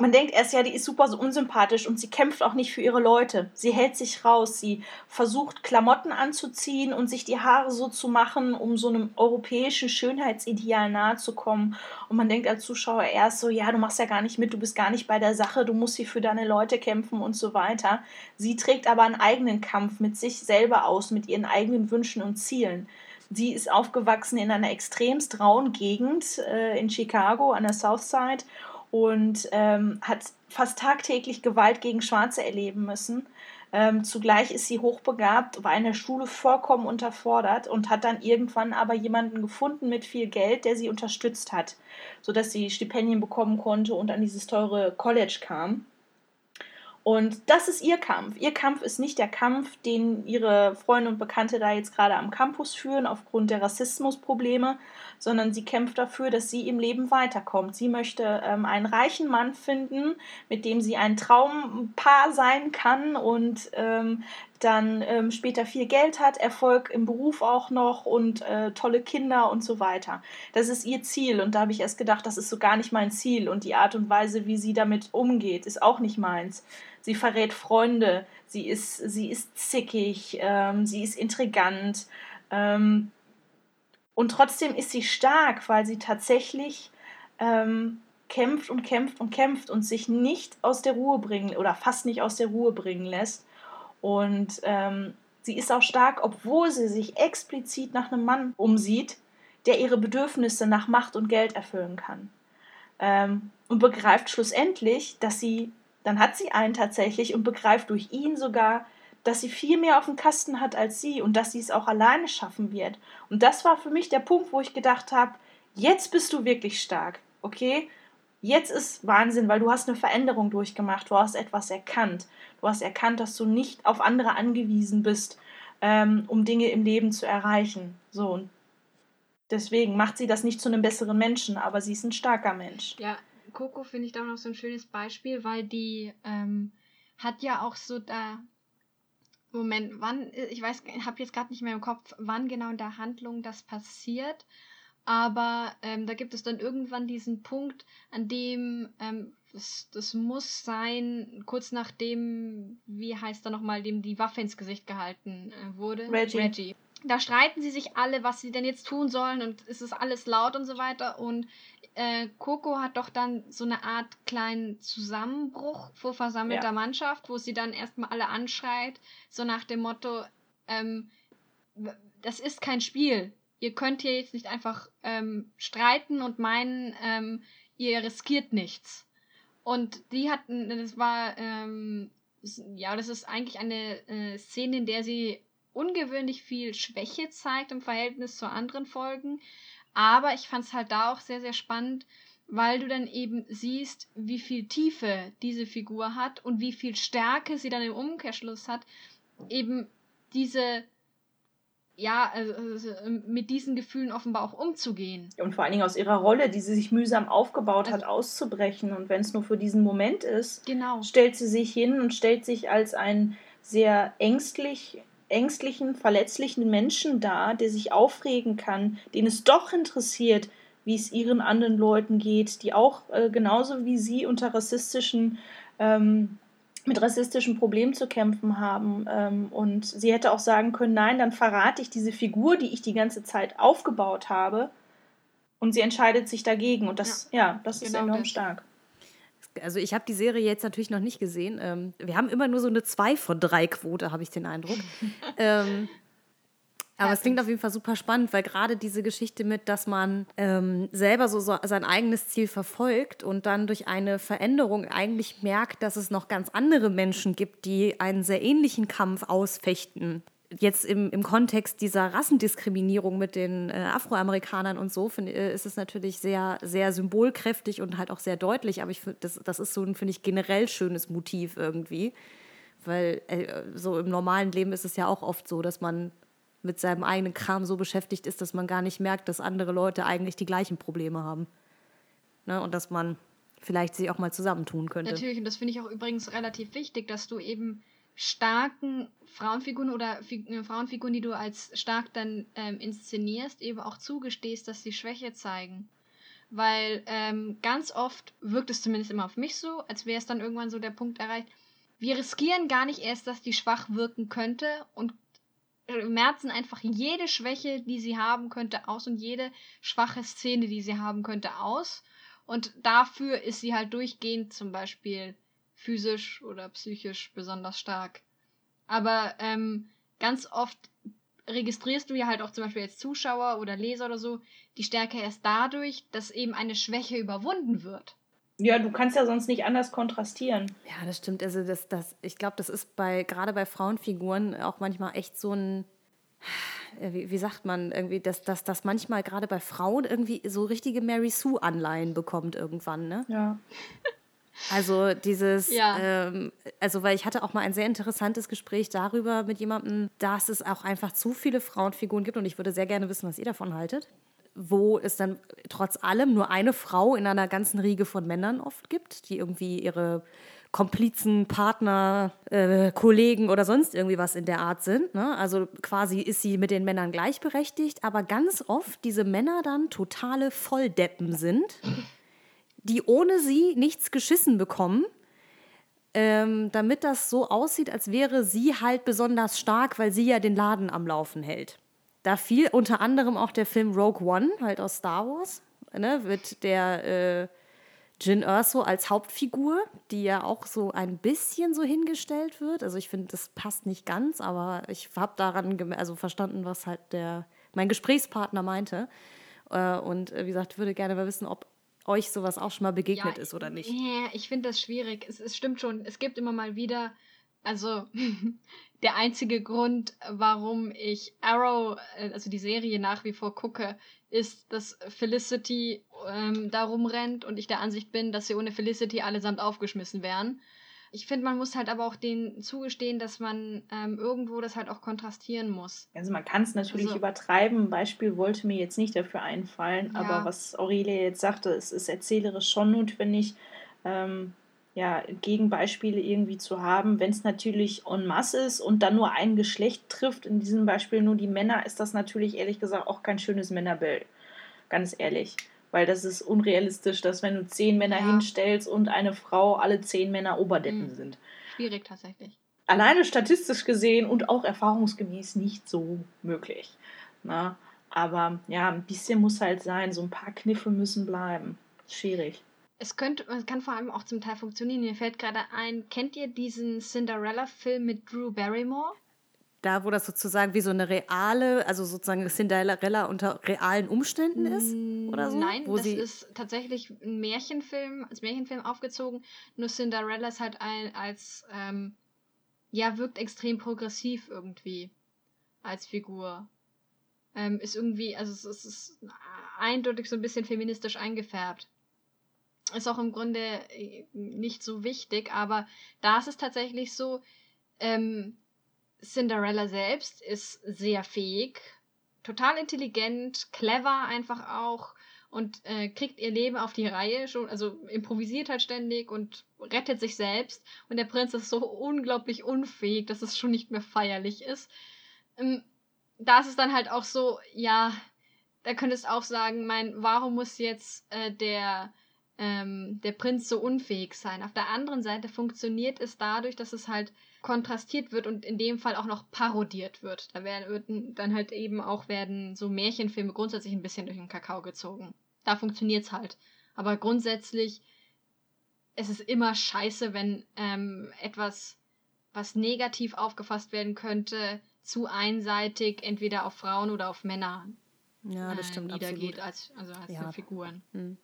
man denkt erst, ja, die ist super so unsympathisch und sie kämpft auch nicht für ihre Leute. Sie hält sich raus, sie versucht Klamotten anzuziehen und sich die Haare so zu machen, um so einem europäischen Schönheitsideal nahe zu kommen. Und man denkt als Zuschauer erst so, ja, du machst ja gar nicht mit, du bist gar nicht bei der Sache, du musst hier für deine Leute kämpfen und so weiter. Sie trägt aber einen eigenen Kampf mit sich selber aus, mit ihren eigenen Wünschen und Zielen. Sie ist aufgewachsen in einer extremst rauen Gegend äh, in Chicago an der South Side und ähm, hat fast tagtäglich Gewalt gegen Schwarze erleben müssen. Ähm, zugleich ist sie hochbegabt, war in der Schule vollkommen unterfordert und hat dann irgendwann aber jemanden gefunden mit viel Geld, der sie unterstützt hat, sodass sie Stipendien bekommen konnte und an dieses teure College kam. Und das ist ihr Kampf. Ihr Kampf ist nicht der Kampf, den ihre Freunde und Bekannte da jetzt gerade am Campus führen, aufgrund der Rassismusprobleme, sondern sie kämpft dafür, dass sie im Leben weiterkommt. Sie möchte ähm, einen reichen Mann finden, mit dem sie ein Traumpaar sein kann und ähm, dann ähm, später viel Geld hat, Erfolg im Beruf auch noch und äh, tolle Kinder und so weiter. Das ist ihr Ziel und da habe ich erst gedacht, das ist so gar nicht mein Ziel und die Art und Weise, wie sie damit umgeht, ist auch nicht meins sie verrät Freunde, sie ist, sie ist zickig, ähm, sie ist intrigant. Ähm, und trotzdem ist sie stark, weil sie tatsächlich ähm, kämpft und kämpft und kämpft und sich nicht aus der Ruhe bringen oder fast nicht aus der Ruhe bringen lässt. Und ähm, sie ist auch stark, obwohl sie sich explizit nach einem Mann umsieht, der ihre Bedürfnisse nach Macht und Geld erfüllen kann. Ähm, und begreift schlussendlich, dass sie dann hat sie einen tatsächlich und begreift durch ihn sogar, dass sie viel mehr auf dem Kasten hat als sie und dass sie es auch alleine schaffen wird. Und das war für mich der Punkt, wo ich gedacht habe, jetzt bist du wirklich stark, okay? Jetzt ist Wahnsinn, weil du hast eine Veränderung durchgemacht, du hast etwas erkannt. Du hast erkannt, dass du nicht auf andere angewiesen bist, ähm, um Dinge im Leben zu erreichen. So, und deswegen macht sie das nicht zu einem besseren Menschen, aber sie ist ein starker Mensch. Ja, Coco finde ich da noch so ein schönes Beispiel, weil die ähm, hat ja auch so da. Moment, wann, ich weiß, habe jetzt gerade nicht mehr im Kopf, wann genau in der Handlung das passiert, aber ähm, da gibt es dann irgendwann diesen Punkt, an dem ähm, das, das muss sein, kurz nachdem, wie heißt er nochmal, dem die Waffe ins Gesicht gehalten äh, wurde. Reggie. Reggie da streiten sie sich alle, was sie denn jetzt tun sollen und es ist alles laut und so weiter. Und äh, Coco hat doch dann so eine Art kleinen Zusammenbruch vor versammelter ja. Mannschaft, wo sie dann erstmal alle anschreit, so nach dem Motto, ähm, das ist kein Spiel. Ihr könnt hier jetzt nicht einfach ähm, streiten und meinen, ähm, ihr riskiert nichts. Und die hatten, das war, ähm, ja, das ist eigentlich eine äh, Szene, in der sie ungewöhnlich viel Schwäche zeigt im Verhältnis zu anderen Folgen. Aber ich fand es halt da auch sehr, sehr spannend, weil du dann eben siehst, wie viel Tiefe diese Figur hat und wie viel Stärke sie dann im Umkehrschluss hat, eben diese ja, also, also, mit diesen Gefühlen offenbar auch umzugehen. Und vor allen Dingen aus ihrer Rolle, die sie sich mühsam aufgebaut also, hat, auszubrechen. Und wenn es nur für diesen Moment ist, genau. stellt sie sich hin und stellt sich als einen sehr ängstlich, ängstlichen, verletzlichen Menschen dar, der sich aufregen kann, den es doch interessiert, wie es ihren anderen Leuten geht, die auch äh, genauso wie sie unter rassistischen ähm, mit rassistischen Problemen zu kämpfen haben. Ähm, und sie hätte auch sagen können, nein, dann verrate ich diese Figur, die ich die ganze Zeit aufgebaut habe. Und sie entscheidet sich dagegen. Und das, ja, ja das genau ist enorm das. stark. Also ich habe die Serie jetzt natürlich noch nicht gesehen. Ähm, wir haben immer nur so eine 2 von 3 Quote, habe ich den Eindruck. ähm, aber es klingt auf jeden Fall super spannend, weil gerade diese Geschichte mit, dass man ähm, selber so, so, sein eigenes Ziel verfolgt und dann durch eine Veränderung eigentlich merkt, dass es noch ganz andere Menschen gibt, die einen sehr ähnlichen Kampf ausfechten. Jetzt im, im Kontext dieser Rassendiskriminierung mit den äh, Afroamerikanern und so find, äh, ist es natürlich sehr, sehr symbolkräftig und halt auch sehr deutlich. Aber ich find, das, das ist so ein, finde ich, generell schönes Motiv irgendwie. Weil äh, so im normalen Leben ist es ja auch oft so, dass man mit seinem eigenen Kram so beschäftigt ist, dass man gar nicht merkt, dass andere Leute eigentlich die gleichen Probleme haben. Ne? Und dass man vielleicht sich auch mal zusammentun könnte. Natürlich, und das finde ich auch übrigens relativ wichtig, dass du eben starken Frauenfiguren oder Fig äh, Frauenfiguren, die du als stark dann ähm, inszenierst, eben auch zugestehst, dass sie Schwäche zeigen. Weil ähm, ganz oft wirkt es zumindest immer auf mich so, als wäre es dann irgendwann so der Punkt erreicht, wir riskieren gar nicht erst, dass die schwach wirken könnte und merzen einfach jede Schwäche, die sie haben könnte, aus und jede schwache Szene, die sie haben könnte, aus. Und dafür ist sie halt durchgehend zum Beispiel physisch oder psychisch besonders stark. Aber ähm, ganz oft registrierst du ja halt auch zum Beispiel als Zuschauer oder Leser oder so die Stärke erst dadurch, dass eben eine Schwäche überwunden wird. Ja, du kannst ja sonst nicht anders kontrastieren. Ja, das stimmt. Also das, das, ich glaube, das ist bei gerade bei Frauenfiguren auch manchmal echt so ein, äh, wie, wie sagt man, irgendwie, dass, dass das manchmal gerade bei Frauen irgendwie so richtige Mary Sue-Anleihen bekommt irgendwann, ne? Ja. Also dieses, ja. ähm, also weil ich hatte auch mal ein sehr interessantes Gespräch darüber mit jemandem, dass es auch einfach zu viele Frauenfiguren gibt und ich würde sehr gerne wissen, was ihr davon haltet wo es dann trotz allem nur eine Frau in einer ganzen Riege von Männern oft gibt, die irgendwie ihre Komplizen, Partner, äh, Kollegen oder sonst irgendwie was in der Art sind. Ne? Also quasi ist sie mit den Männern gleichberechtigt, aber ganz oft diese Männer dann totale Volldeppen sind, die ohne sie nichts geschissen bekommen, ähm, damit das so aussieht, als wäre sie halt besonders stark, weil sie ja den Laden am Laufen hält. Da fiel unter anderem auch der Film Rogue One, halt aus Star Wars, ne, mit der äh, Jin Erso als Hauptfigur, die ja auch so ein bisschen so hingestellt wird. Also ich finde, das passt nicht ganz, aber ich habe daran also verstanden, was halt der mein Gesprächspartner meinte. Äh, und äh, wie gesagt, würde gerne mal wissen, ob euch sowas auch schon mal begegnet ja, ist oder nicht. Ja, ich finde das schwierig. Es, es stimmt schon. Es gibt immer mal wieder also der einzige Grund, warum ich Arrow, äh, also die Serie nach wie vor gucke, ist, dass Felicity ähm, da rumrennt und ich der Ansicht bin, dass sie ohne Felicity allesamt aufgeschmissen wären. Ich finde, man muss halt aber auch denen zugestehen, dass man ähm, irgendwo das halt auch kontrastieren muss. Also man kann es natürlich also, übertreiben. Ein Beispiel wollte mir jetzt nicht dafür einfallen, ja. aber was Aurelia jetzt sagte, es ist erzählerisch schon notwendig, ähm, ja, Gegenbeispiele irgendwie zu haben. Wenn es natürlich en masse ist und dann nur ein Geschlecht trifft, in diesem Beispiel nur die Männer, ist das natürlich ehrlich gesagt auch kein schönes Männerbild. Ganz ehrlich. Weil das ist unrealistisch, dass wenn du zehn Männer ja. hinstellst und eine Frau, alle zehn Männer Oberdeppen mhm. sind. Schwierig tatsächlich. Alleine statistisch gesehen und auch erfahrungsgemäß nicht so möglich. Na? Aber ja, ein bisschen muss halt sein, so ein paar Kniffe müssen bleiben. Schwierig es könnte, es kann vor allem auch zum Teil funktionieren. Mir fällt gerade ein, kennt ihr diesen Cinderella-Film mit Drew Barrymore? Da, wo das sozusagen wie so eine reale, also sozusagen Cinderella unter realen Umständen ist? Oder so? Nein, wo das ist tatsächlich ein Märchenfilm, als Märchenfilm aufgezogen. Nur Cinderella ist halt ein, als, ähm, ja, wirkt extrem progressiv irgendwie als Figur. Ähm, ist irgendwie, also es ist eindeutig so ein bisschen feministisch eingefärbt ist auch im Grunde äh, nicht so wichtig, aber da ist es tatsächlich so, ähm, Cinderella selbst ist sehr fähig, total intelligent, clever einfach auch und äh, kriegt ihr Leben auf die Reihe schon, also improvisiert halt ständig und rettet sich selbst. Und der Prinz ist so unglaublich unfähig, dass es schon nicht mehr feierlich ist. Ähm, da ist es dann halt auch so, ja, da könntest auch sagen, mein, warum muss jetzt äh, der, ähm, der Prinz so unfähig sein? Auf der anderen Seite funktioniert es dadurch, dass es halt kontrastiert wird und in dem Fall auch noch parodiert wird. Da werden dann halt eben auch werden so Märchenfilme grundsätzlich ein bisschen durch den Kakao gezogen. Da funktioniert es halt. Aber grundsätzlich es ist immer scheiße, wenn ähm, etwas, was negativ aufgefasst werden könnte, zu einseitig entweder auf Frauen oder auf Männer ja, das äh, stimmt, niedergeht, als, also als ja. Figuren. Hm.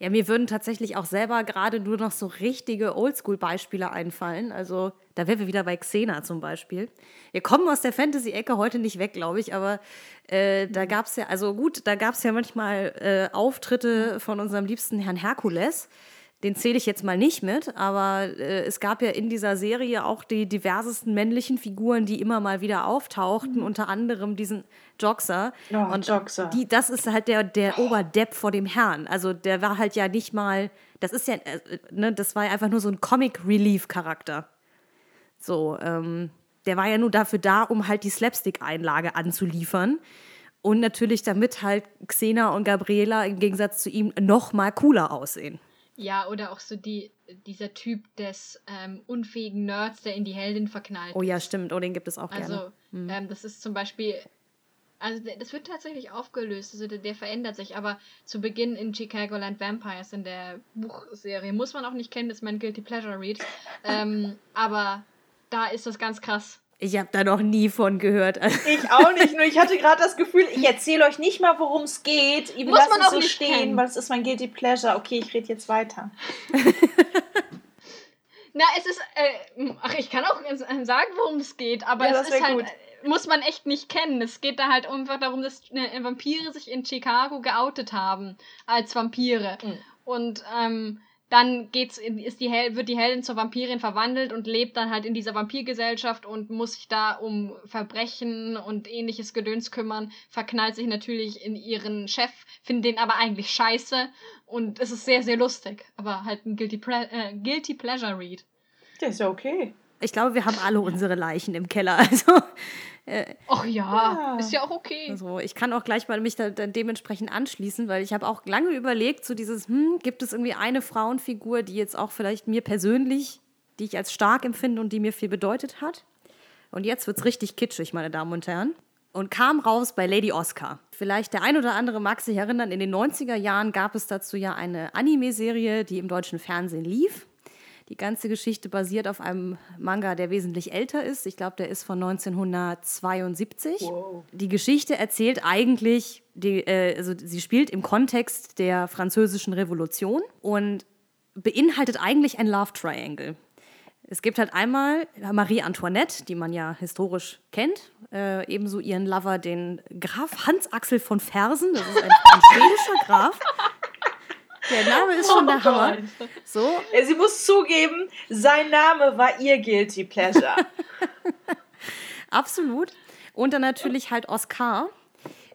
Ja, mir würden tatsächlich auch selber gerade nur noch so richtige Oldschool-Beispiele einfallen. Also da wären wir wieder bei Xena zum Beispiel. Wir kommen aus der Fantasy-Ecke heute nicht weg, glaube ich, aber äh, da gab es ja, also gut, da gab es ja manchmal äh, Auftritte von unserem liebsten Herrn Herkules den zähle ich jetzt mal nicht mit, aber äh, es gab ja in dieser Serie auch die diversesten männlichen Figuren, die immer mal wieder auftauchten, mhm. unter anderem diesen Joxer. Oh, und Joxer. Die, das ist halt der, der oh. Oberdepp vor dem Herrn. Also der war halt ja nicht mal, das ist ja, äh, ne, das war ja einfach nur so ein Comic-Relief-Charakter. So, ähm, der war ja nur dafür da, um halt die Slapstick-Einlage anzuliefern. Und natürlich, damit halt Xena und Gabriela im Gegensatz zu ihm noch mal cooler aussehen. Ja, oder auch so die, dieser Typ des ähm, unfähigen Nerds, der in die Heldin verknallt. Oh ja, stimmt. Oh, den gibt es auch also, gerne. Mhm. Ähm, das ist zum Beispiel. Also, das wird tatsächlich aufgelöst. Also, der, der, verändert sich. Aber zu Beginn in Chicagoland Vampires, in der Buchserie, muss man auch nicht kennen, das ist mein Guilty Pleasure Read. ähm, aber da ist das ganz krass. Ich habe da noch nie von gehört. Ich auch nicht, nur ich hatte gerade das Gefühl, ich erzähle euch nicht mal, worum es geht. Ich lasse es so stehen, kennen. weil es ist mein Guilty Pleasure. Okay, ich rede jetzt weiter. Na, es ist, äh, ach, ich kann auch sagen, worum es geht, aber ja, es ist halt, gut. muss man echt nicht kennen. Es geht da halt einfach darum, dass äh, Vampire sich in Chicago geoutet haben als Vampire. Mhm. Und ähm, dann geht's, ist die Hel wird die Heldin zur Vampirin verwandelt und lebt dann halt in dieser Vampirgesellschaft und muss sich da um Verbrechen und ähnliches Gedöns kümmern, verknallt sich natürlich in ihren Chef, findet den aber eigentlich scheiße und es ist sehr, sehr lustig. Aber halt ein Guilty, Ple äh, Guilty Pleasure Read. Das ist okay. Ich glaube, wir haben alle unsere Leichen im Keller. Also äh, Ach ja, ja, ist ja auch okay. Also ich kann auch gleich mal mich da, dann dementsprechend anschließen, weil ich habe auch lange überlegt, so dieses, hm, gibt es irgendwie eine Frauenfigur, die jetzt auch vielleicht mir persönlich, die ich als stark empfinde und die mir viel bedeutet hat. Und jetzt wird es richtig kitschig, meine Damen und Herren. Und kam raus bei Lady Oscar. Vielleicht der ein oder andere mag sich erinnern, in den 90er Jahren gab es dazu ja eine Anime-Serie, die im deutschen Fernsehen lief. Die ganze Geschichte basiert auf einem Manga, der wesentlich älter ist. Ich glaube, der ist von 1972. Wow. Die Geschichte erzählt eigentlich, die, äh, also sie spielt im Kontext der Französischen Revolution und beinhaltet eigentlich ein Love Triangle. Es gibt halt einmal Marie Antoinette, die man ja historisch kennt, äh, ebenso ihren Lover, den Graf Hans Axel von Fersen, das ist ein, ein schwedischer Graf, der Name ist schon oh der Hammer. So. Sie muss zugeben, sein Name war ihr Guilty Pleasure. Absolut. Und dann natürlich halt Oscar.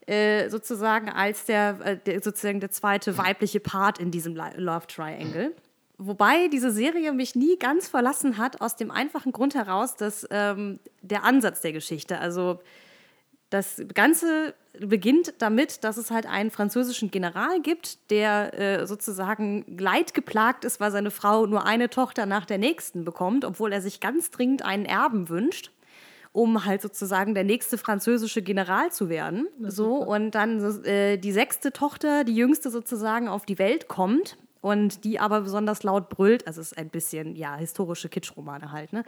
Äh, sozusagen als der, äh, der, sozusagen der zweite weibliche Part in diesem Love Triangle. Wobei diese Serie mich nie ganz verlassen hat, aus dem einfachen Grund heraus, dass ähm, der Ansatz der Geschichte, also das Ganze beginnt damit, dass es halt einen französischen General gibt, der äh, sozusagen leidgeplagt ist, weil seine Frau nur eine Tochter nach der nächsten bekommt, obwohl er sich ganz dringend einen Erben wünscht, um halt sozusagen der nächste französische General zu werden. So und dann äh, die sechste Tochter, die jüngste sozusagen auf die Welt kommt und die aber besonders laut brüllt. Also es ist ein bisschen, ja, historische Kitschromane halt, ne?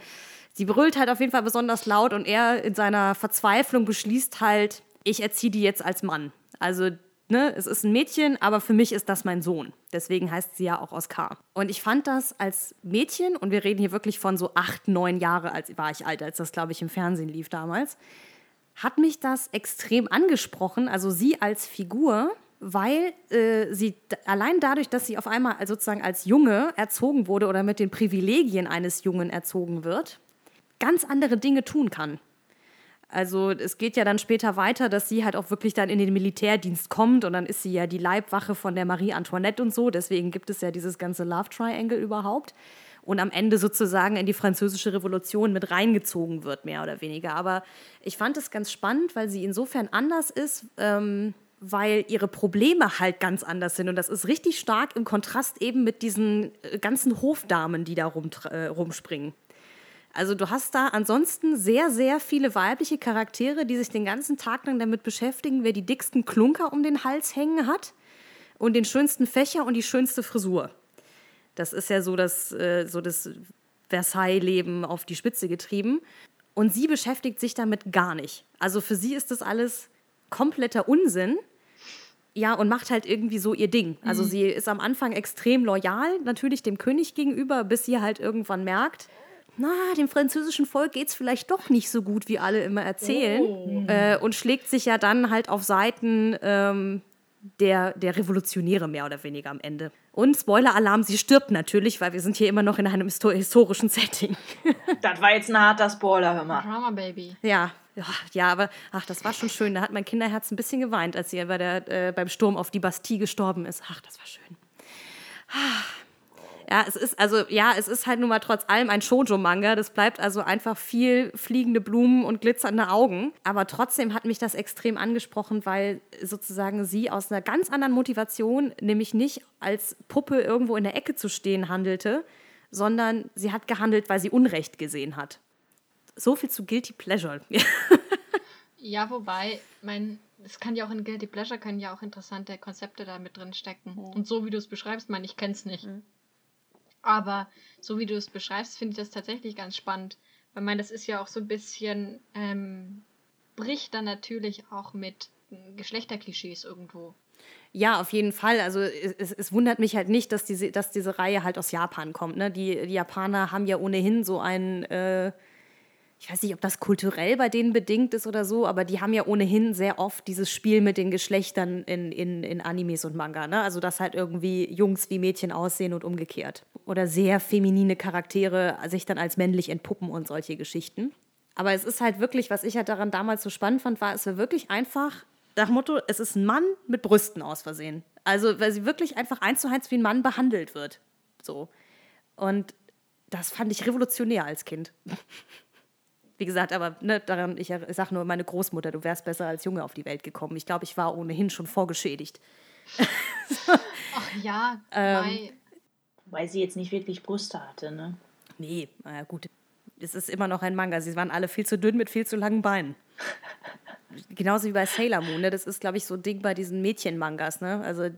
Sie brüllt halt auf jeden Fall besonders laut und er in seiner Verzweiflung beschließt halt, ich erziehe die jetzt als Mann. Also, ne, es ist ein Mädchen, aber für mich ist das mein Sohn. Deswegen heißt sie ja auch Oscar. Und ich fand das als Mädchen, und wir reden hier wirklich von so acht, neun Jahre als war ich alt, als das, glaube ich, im Fernsehen lief damals, hat mich das extrem angesprochen. Also sie als Figur weil äh, sie allein dadurch, dass sie auf einmal sozusagen als Junge erzogen wurde oder mit den Privilegien eines Jungen erzogen wird, ganz andere Dinge tun kann. Also es geht ja dann später weiter, dass sie halt auch wirklich dann in den Militärdienst kommt und dann ist sie ja die Leibwache von der Marie Antoinette und so. Deswegen gibt es ja dieses ganze Love Triangle überhaupt. Und am Ende sozusagen in die französische Revolution mit reingezogen wird, mehr oder weniger. Aber ich fand es ganz spannend, weil sie insofern anders ist, ähm, weil ihre Probleme halt ganz anders sind. Und das ist richtig stark im Kontrast eben mit diesen äh, ganzen Hofdamen, die da rum, äh, rumspringen. Also du hast da ansonsten sehr, sehr viele weibliche Charaktere, die sich den ganzen Tag lang damit beschäftigen, wer die dicksten Klunker um den Hals hängen hat und den schönsten Fächer und die schönste Frisur. Das ist ja so das, äh, so das Versailles-Leben auf die Spitze getrieben. Und sie beschäftigt sich damit gar nicht. Also für sie ist das alles kompletter Unsinn. Ja, und macht halt irgendwie so ihr Ding. Also mhm. sie ist am Anfang extrem loyal, natürlich dem König gegenüber, bis sie halt irgendwann merkt, na, dem französischen Volk geht es vielleicht doch nicht so gut, wie alle immer erzählen. Oh. Äh, und schlägt sich ja dann halt auf Seiten ähm, der, der Revolutionäre mehr oder weniger am Ende. Und Spoiler-Alarm, sie stirbt natürlich, weil wir sind hier immer noch in einem historischen Setting. das war jetzt ein harter Spoiler, hör mal. Drama Baby. Ja, ja, aber ach, das war schon schön. Da hat mein Kinderherz ein bisschen geweint, als sie bei der, äh, beim Sturm auf die Bastille gestorben ist. Ach, das war schön. Ah. Ja, es ist also ja, es ist halt nun mal trotz allem ein Shoujo-Manga. Das bleibt also einfach viel fliegende Blumen und glitzernde Augen. Aber trotzdem hat mich das extrem angesprochen, weil sozusagen sie aus einer ganz anderen Motivation, nämlich nicht als Puppe irgendwo in der Ecke zu stehen, handelte, sondern sie hat gehandelt, weil sie Unrecht gesehen hat. So viel zu Guilty Pleasure. ja, wobei, mein, es kann ja auch in Guilty Pleasure können ja auch interessante Konzepte da mit drin stecken. Mhm. Und so wie du es beschreibst, meine ich kenne es nicht. Mhm. Aber so wie du es beschreibst, finde ich das tatsächlich ganz spannend. Weil man, das ist ja auch so ein bisschen, ähm, bricht dann natürlich auch mit Geschlechterklischees irgendwo. Ja, auf jeden Fall. Also es, es, wundert mich halt nicht, dass diese, dass diese Reihe halt aus Japan kommt. Ne? Die, die Japaner haben ja ohnehin so ein äh, ich weiß nicht, ob das kulturell bei denen bedingt ist oder so, aber die haben ja ohnehin sehr oft dieses Spiel mit den Geschlechtern in, in, in Animes und Manga. Ne? Also, dass halt irgendwie Jungs wie Mädchen aussehen und umgekehrt. Oder sehr feminine Charaktere sich dann als männlich entpuppen und solche Geschichten. Aber es ist halt wirklich, was ich halt daran damals so spannend fand, war, es war wirklich einfach nach Motto, es ist ein Mann mit Brüsten aus Versehen. Also, weil sie wirklich einfach eins zu eins wie ein Mann behandelt wird. So. Und das fand ich revolutionär als Kind. Wie gesagt, aber ne, daran, ich, sage nur, meine Großmutter, du wärst besser als Junge auf die Welt gekommen. Ich glaube, ich war ohnehin schon vorgeschädigt. Ach ja, ähm, weil sie jetzt nicht wirklich Brüste hatte, ne? Nee, naja, gut. Es ist immer noch ein Manga. Sie waren alle viel zu dünn mit viel zu langen Beinen. Genauso wie bei Sailor Moon. Ne? Das ist, glaube ich, so ein Ding bei diesen Mädchen-Mangas. Ne? Also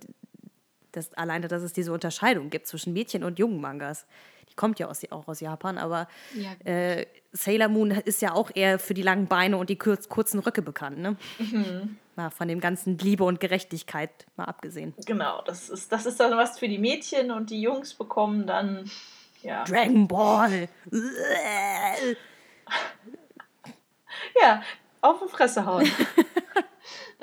das, alleine, dass es diese Unterscheidung gibt zwischen Mädchen- und jungen Mangas die kommt ja aus, auch aus Japan, aber ja. äh, Sailor Moon ist ja auch eher für die langen Beine und die kurz, kurzen Röcke bekannt, ne? Mhm. Mal von dem ganzen Liebe und Gerechtigkeit mal abgesehen. Genau, das ist, das ist dann was für die Mädchen und die Jungs bekommen dann, ja. Dragon Ball! ja, auf die Fresse hauen.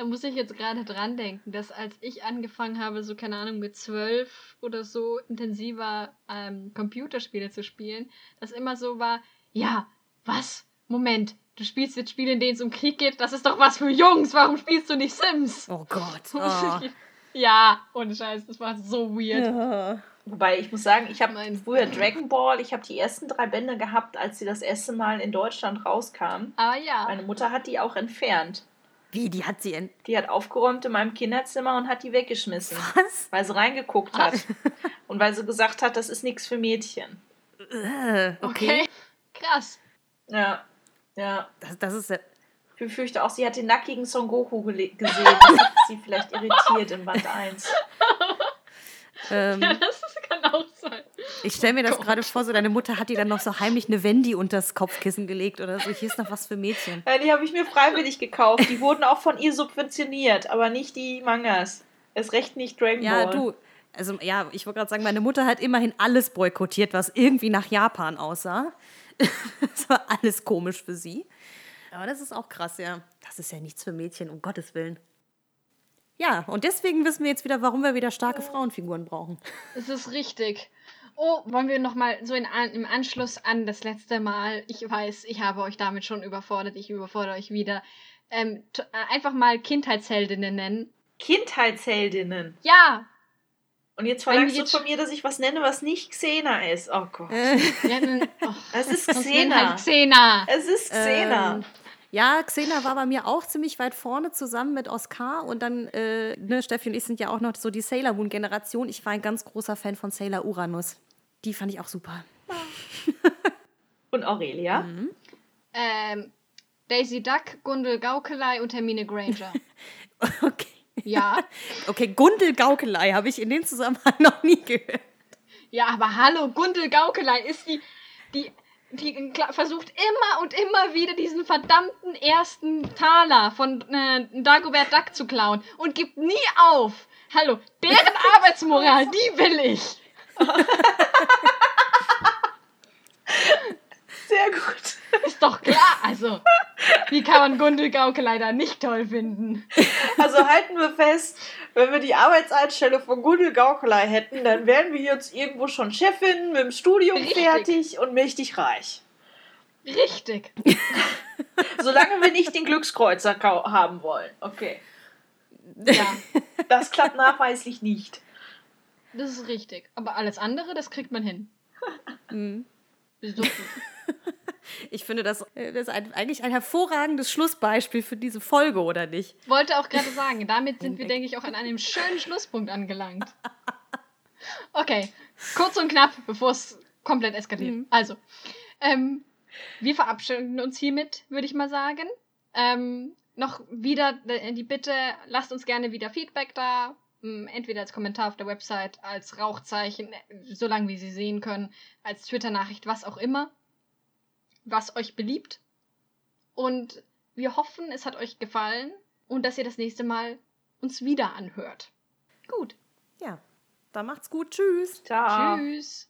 Da muss ich jetzt gerade dran denken, dass als ich angefangen habe, so keine Ahnung, mit zwölf oder so intensiver ähm, Computerspiele zu spielen, das immer so war, ja, was? Moment, du spielst jetzt Spiele, in denen es um Krieg geht, das ist doch was für Jungs, warum spielst du nicht Sims? Oh Gott. Oh. ja, ohne Scheiß, das war so weird. Ja. Wobei ich muss sagen, ich habe früher Dragon Ball, ich habe die ersten drei Bände gehabt, als sie das erste Mal in Deutschland rauskam. Ah ja. Meine Mutter hat die auch entfernt. Wie, die hat sie in. Die hat aufgeräumt in meinem Kinderzimmer und hat die weggeschmissen. Was? Weil sie reingeguckt hat. und weil sie gesagt hat, das ist nichts für Mädchen. Äh, okay. okay. Krass. Ja. Ja. Das, das ist ja. Ich befürchte auch, sie hat den nackigen Son Goku gesehen. Das hat sie vielleicht irritiert in Band 1. Ähm, ja, das kann auch sein. Ich stelle mir das gerade vor, so deine Mutter hat dir dann noch so heimlich eine Wendy unter das Kopfkissen gelegt oder so. Hier ist noch was für Mädchen. Ja, die habe ich mir freiwillig gekauft. Die wurden auch von ihr subventioniert, aber nicht die Mangas. Es recht nicht Dragon ja, Ball. Ja, du. Also ja, ich wollte gerade sagen, meine Mutter hat immerhin alles boykottiert, was irgendwie nach Japan aussah. das war alles komisch für sie. Aber das ist auch krass, ja. Das ist ja nichts für Mädchen, um Gottes Willen. Ja, und deswegen wissen wir jetzt wieder, warum wir wieder starke Frauenfiguren brauchen. Es ist richtig. Oh, wollen wir nochmal so in, im Anschluss an das letzte Mal, ich weiß, ich habe euch damit schon überfordert, ich überfordere euch wieder, ähm, äh, einfach mal Kindheitsheldinnen nennen. Kindheitsheldinnen? Ja! Und jetzt verlangst du von mir, dass ich was nenne, was nicht Xena ist. Oh Gott. Äh. oh, es ist Xena. Halt Xena. Es ist Xena. Ähm, ja, Xena war bei mir auch ziemlich weit vorne zusammen mit Oscar und dann, äh, ne, Steffi und ich sind ja auch noch so die Sailor Moon Generation. Ich war ein ganz großer Fan von Sailor Uranus. Die fand ich auch super. Und Aurelia? Mhm. Ähm, Daisy Duck, Gundel Gaukelei und Hermine Granger. okay. Ja. Okay, Gundel Gaukelei habe ich in dem Zusammenhang noch nie gehört. Ja, aber hallo, Gundel Gaukelei ist die, die, die versucht immer und immer wieder diesen verdammten ersten Taler von äh, Dagobert Duck zu klauen und gibt nie auf. Hallo, deren Arbeitsmoral, die will ich. Sehr gut. Ist doch klar. Also, wie kann man Gundel Gauke leider nicht toll finden? Also halten wir fest, wenn wir die Arbeitseinstellung von Gundel Gaukelei hätten, dann wären wir jetzt irgendwo schon Chefin mit dem Studium Richtig. fertig und mächtig reich. Richtig. Solange wir nicht den Glückskreuzer haben wollen. Okay. Ja. Das klappt nachweislich nicht. Das ist richtig. Aber alles andere, das kriegt man hin. Mhm. Ich finde, das, äh, das ist ein, eigentlich ein hervorragendes Schlussbeispiel für diese Folge, oder nicht? Wollte auch gerade sagen, damit sind wir, denke ich, auch an einem schönen Schlusspunkt angelangt. Okay, kurz und knapp, bevor es komplett eskaliert. Mhm. Also, ähm, wir verabschieden uns hiermit, würde ich mal sagen. Ähm, noch wieder die Bitte, lasst uns gerne wieder Feedback da. Hm, entweder als Kommentar auf der Website, als Rauchzeichen, äh, solange wie Sie sehen können, als Twitter-Nachricht, was auch immer, was euch beliebt. Und wir hoffen, es hat euch gefallen und dass ihr das nächste Mal uns wieder anhört. Gut. Ja, dann macht's gut. Tschüss. Ciao. Tschüss.